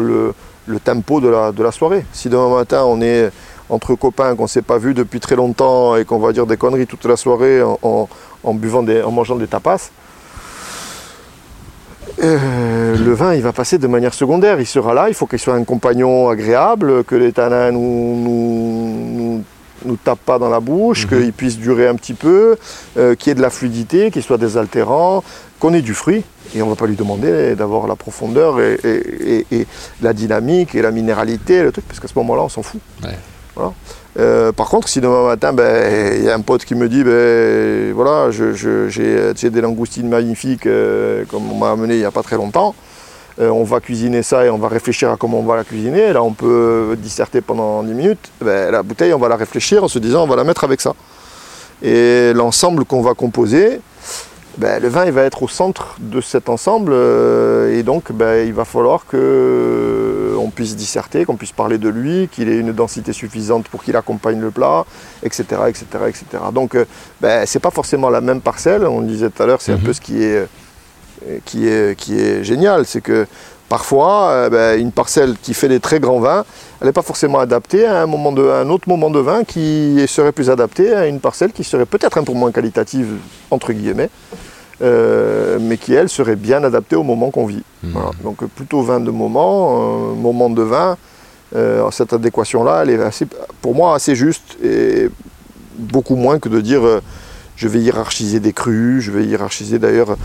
le, tempo de la, soirée. Si demain matin on est entre copains qu'on ne s'est pas vu depuis très longtemps et qu'on va dire des conneries toute la soirée en, buvant des, en mangeant des tapas, euh, le vin, il va passer de manière secondaire. Il sera là, il faut qu'il soit un compagnon agréable, que les tanins nous, nous tapent pas dans la bouche, qu'il puisse durer un petit peu, euh, qu'il y ait de la fluidité, qu'il soit désaltérant, qu'on ait du fruit. Et on ne va pas lui demander d'avoir la profondeur et, et- et- et la dynamique et la minéralité, le truc, parce qu'à ce moment-là, on s'en fout. Ouais. Voilà. Euh, par contre, si demain matin, ben, il y a un pote qui me dit, ben, voilà, j'ai j'ai des langoustines magnifiques, euh, comme on m'a amené il n'y a pas très longtemps, euh, on va cuisiner ça et on va réfléchir à comment on va la cuisiner. Là, on peut disserter pendant 10 minutes. Ben, la bouteille, on va la réfléchir en se disant, on va la mettre avec ça. Et l'ensemble qu'on va composer, ben, le vin il va être au centre de cet ensemble euh, et donc ben, il va falloir qu'on puisse disserter, qu'on puisse parler de lui, qu'il ait une densité suffisante pour qu'il accompagne le plat, etc. etc., etc. Donc euh, ben, c'est pas forcément la même parcelle, on le disait tout à l'heure, c'est un peu ce qui est, euh, qui est, qui est génial, c'est que parfois euh, ben, une parcelle qui fait des très grands vins, elle n'est pas forcément adaptée à un, moment de, à un autre moment de vin qui serait plus adapté à une parcelle qui serait peut-être un peu moins qualitative, entre guillemets, euh, mais qui, elle, serait bien adaptée au moment qu'on vit. Voilà. Donc euh, plutôt vin de moment, euh, moment de vin, euh, cette adéquation-là, elle est assez, pour moi assez juste et beaucoup moins que de dire euh, je vais hiérarchiser des crus, je vais hiérarchiser d'ailleurs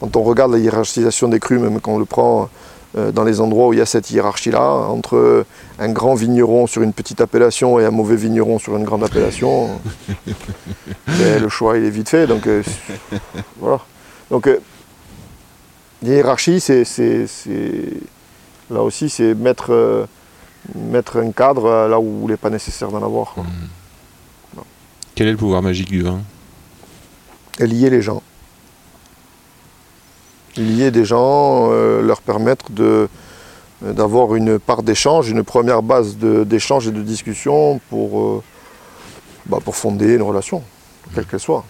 quand on regarde la hiérarchisation des crus, même quand on le prend euh, dans les endroits où il y a cette hiérarchie-là, entre un grand vigneron sur une petite appellation et un mauvais vigneron sur une grande appellation, <laughs> ben, le choix il est vite fait. Donc, euh, voilà. Donc, euh, hiérarchie, c'est, là aussi, c'est mettre, euh, mettre un cadre là où il n'est pas nécessaire d'en avoir. quoi. Quel est le pouvoir magique du vin? Lier les gens. Lier des gens, euh, leur permettre de, d'avoir une part d'échange, une première base de- d'échange et de discussion pour, euh, bah, pour fonder une relation, quelle qu'elle soit.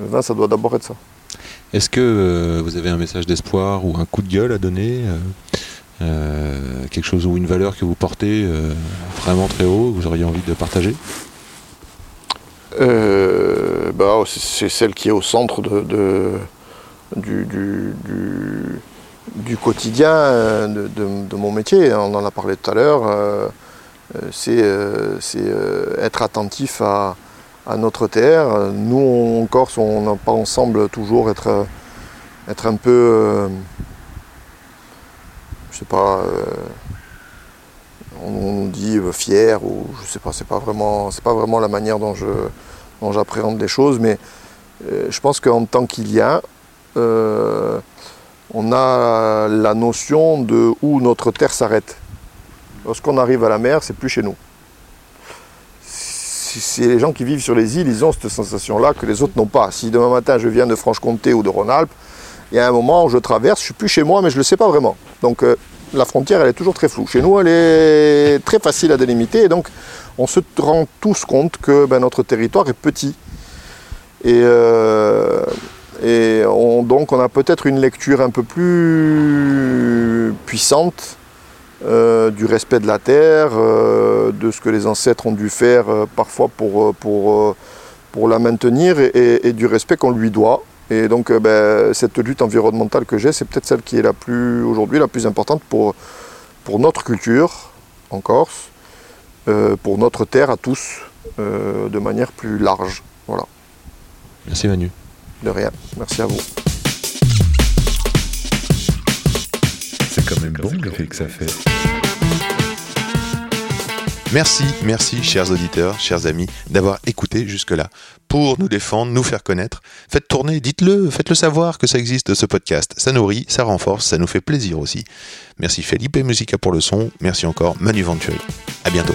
Le vin, ça doit d'abord être ça. Est-ce que euh, vous avez un message d'espoir ou un coup de gueule à donner euh, euh, Quelque chose ou une valeur que vous portez euh, vraiment très haut, que vous auriez envie de partager? Euh, bah, c'est- c'est celle qui est au centre de, de- du, du- du- du quotidien euh, de, mon métier. On en a parlé tout à l'heure. euh, euh, c'est être attentif à, notre terre. Nous, en Corse, on n'a pas ensemble toujours être, être un peu, je sais pas, on, nous dit euh, fier ou je sais pas, c'est pas vraiment, c'est pas vraiment la manière dont je, dont j'appréhende les choses, mais je pense qu'en tant qu'Ilien, euh, on a la notion de où notre terre s'arrête. Lorsqu'on arrive à la mer, c'est plus chez nous. C'est les gens qui vivent sur les îles, ils ont cette sensation-là que les autres n'ont pas. Si demain matin je viens de Franche-Comté ou de Rhône-Alpes, il y a un moment où je traverse, je suis plus chez moi, mais je ne le sais pas vraiment. Donc euh, la frontière, elle est toujours très floue. Chez nous, elle est très facile à délimiter, et donc on se rend tous compte que ben, notre territoire est petit. Et, euh, et on- donc on a peut-être une lecture un peu plus puissante euh, du respect de la terre, euh, de ce que les ancêtres ont dû faire euh, parfois pour, pour, pour la maintenir et, du respect qu'on lui doit. Et donc ben, cette lutte environnementale que j'ai, c'est peut-être celle qui est la plus aujourd'hui la plus importante pour, pour notre culture en Corse, pour notre terre à tous, de manière plus large. Voilà, Merci Manu. De rien. Merci à vous. C'est quand même bon l'effet que ça fait. Merci, merci, chers auditeurs, chers amis, d'avoir écouté jusque-là. Pour nous défendre, nous faire connaître, faites tourner, dites-le, faites-le savoir que ça existe ce podcast. Ça nourrit, ça renforce, ça nous fait plaisir aussi. Merci Felipe Musica pour le son, merci encore Manu Venturi. À bientôt.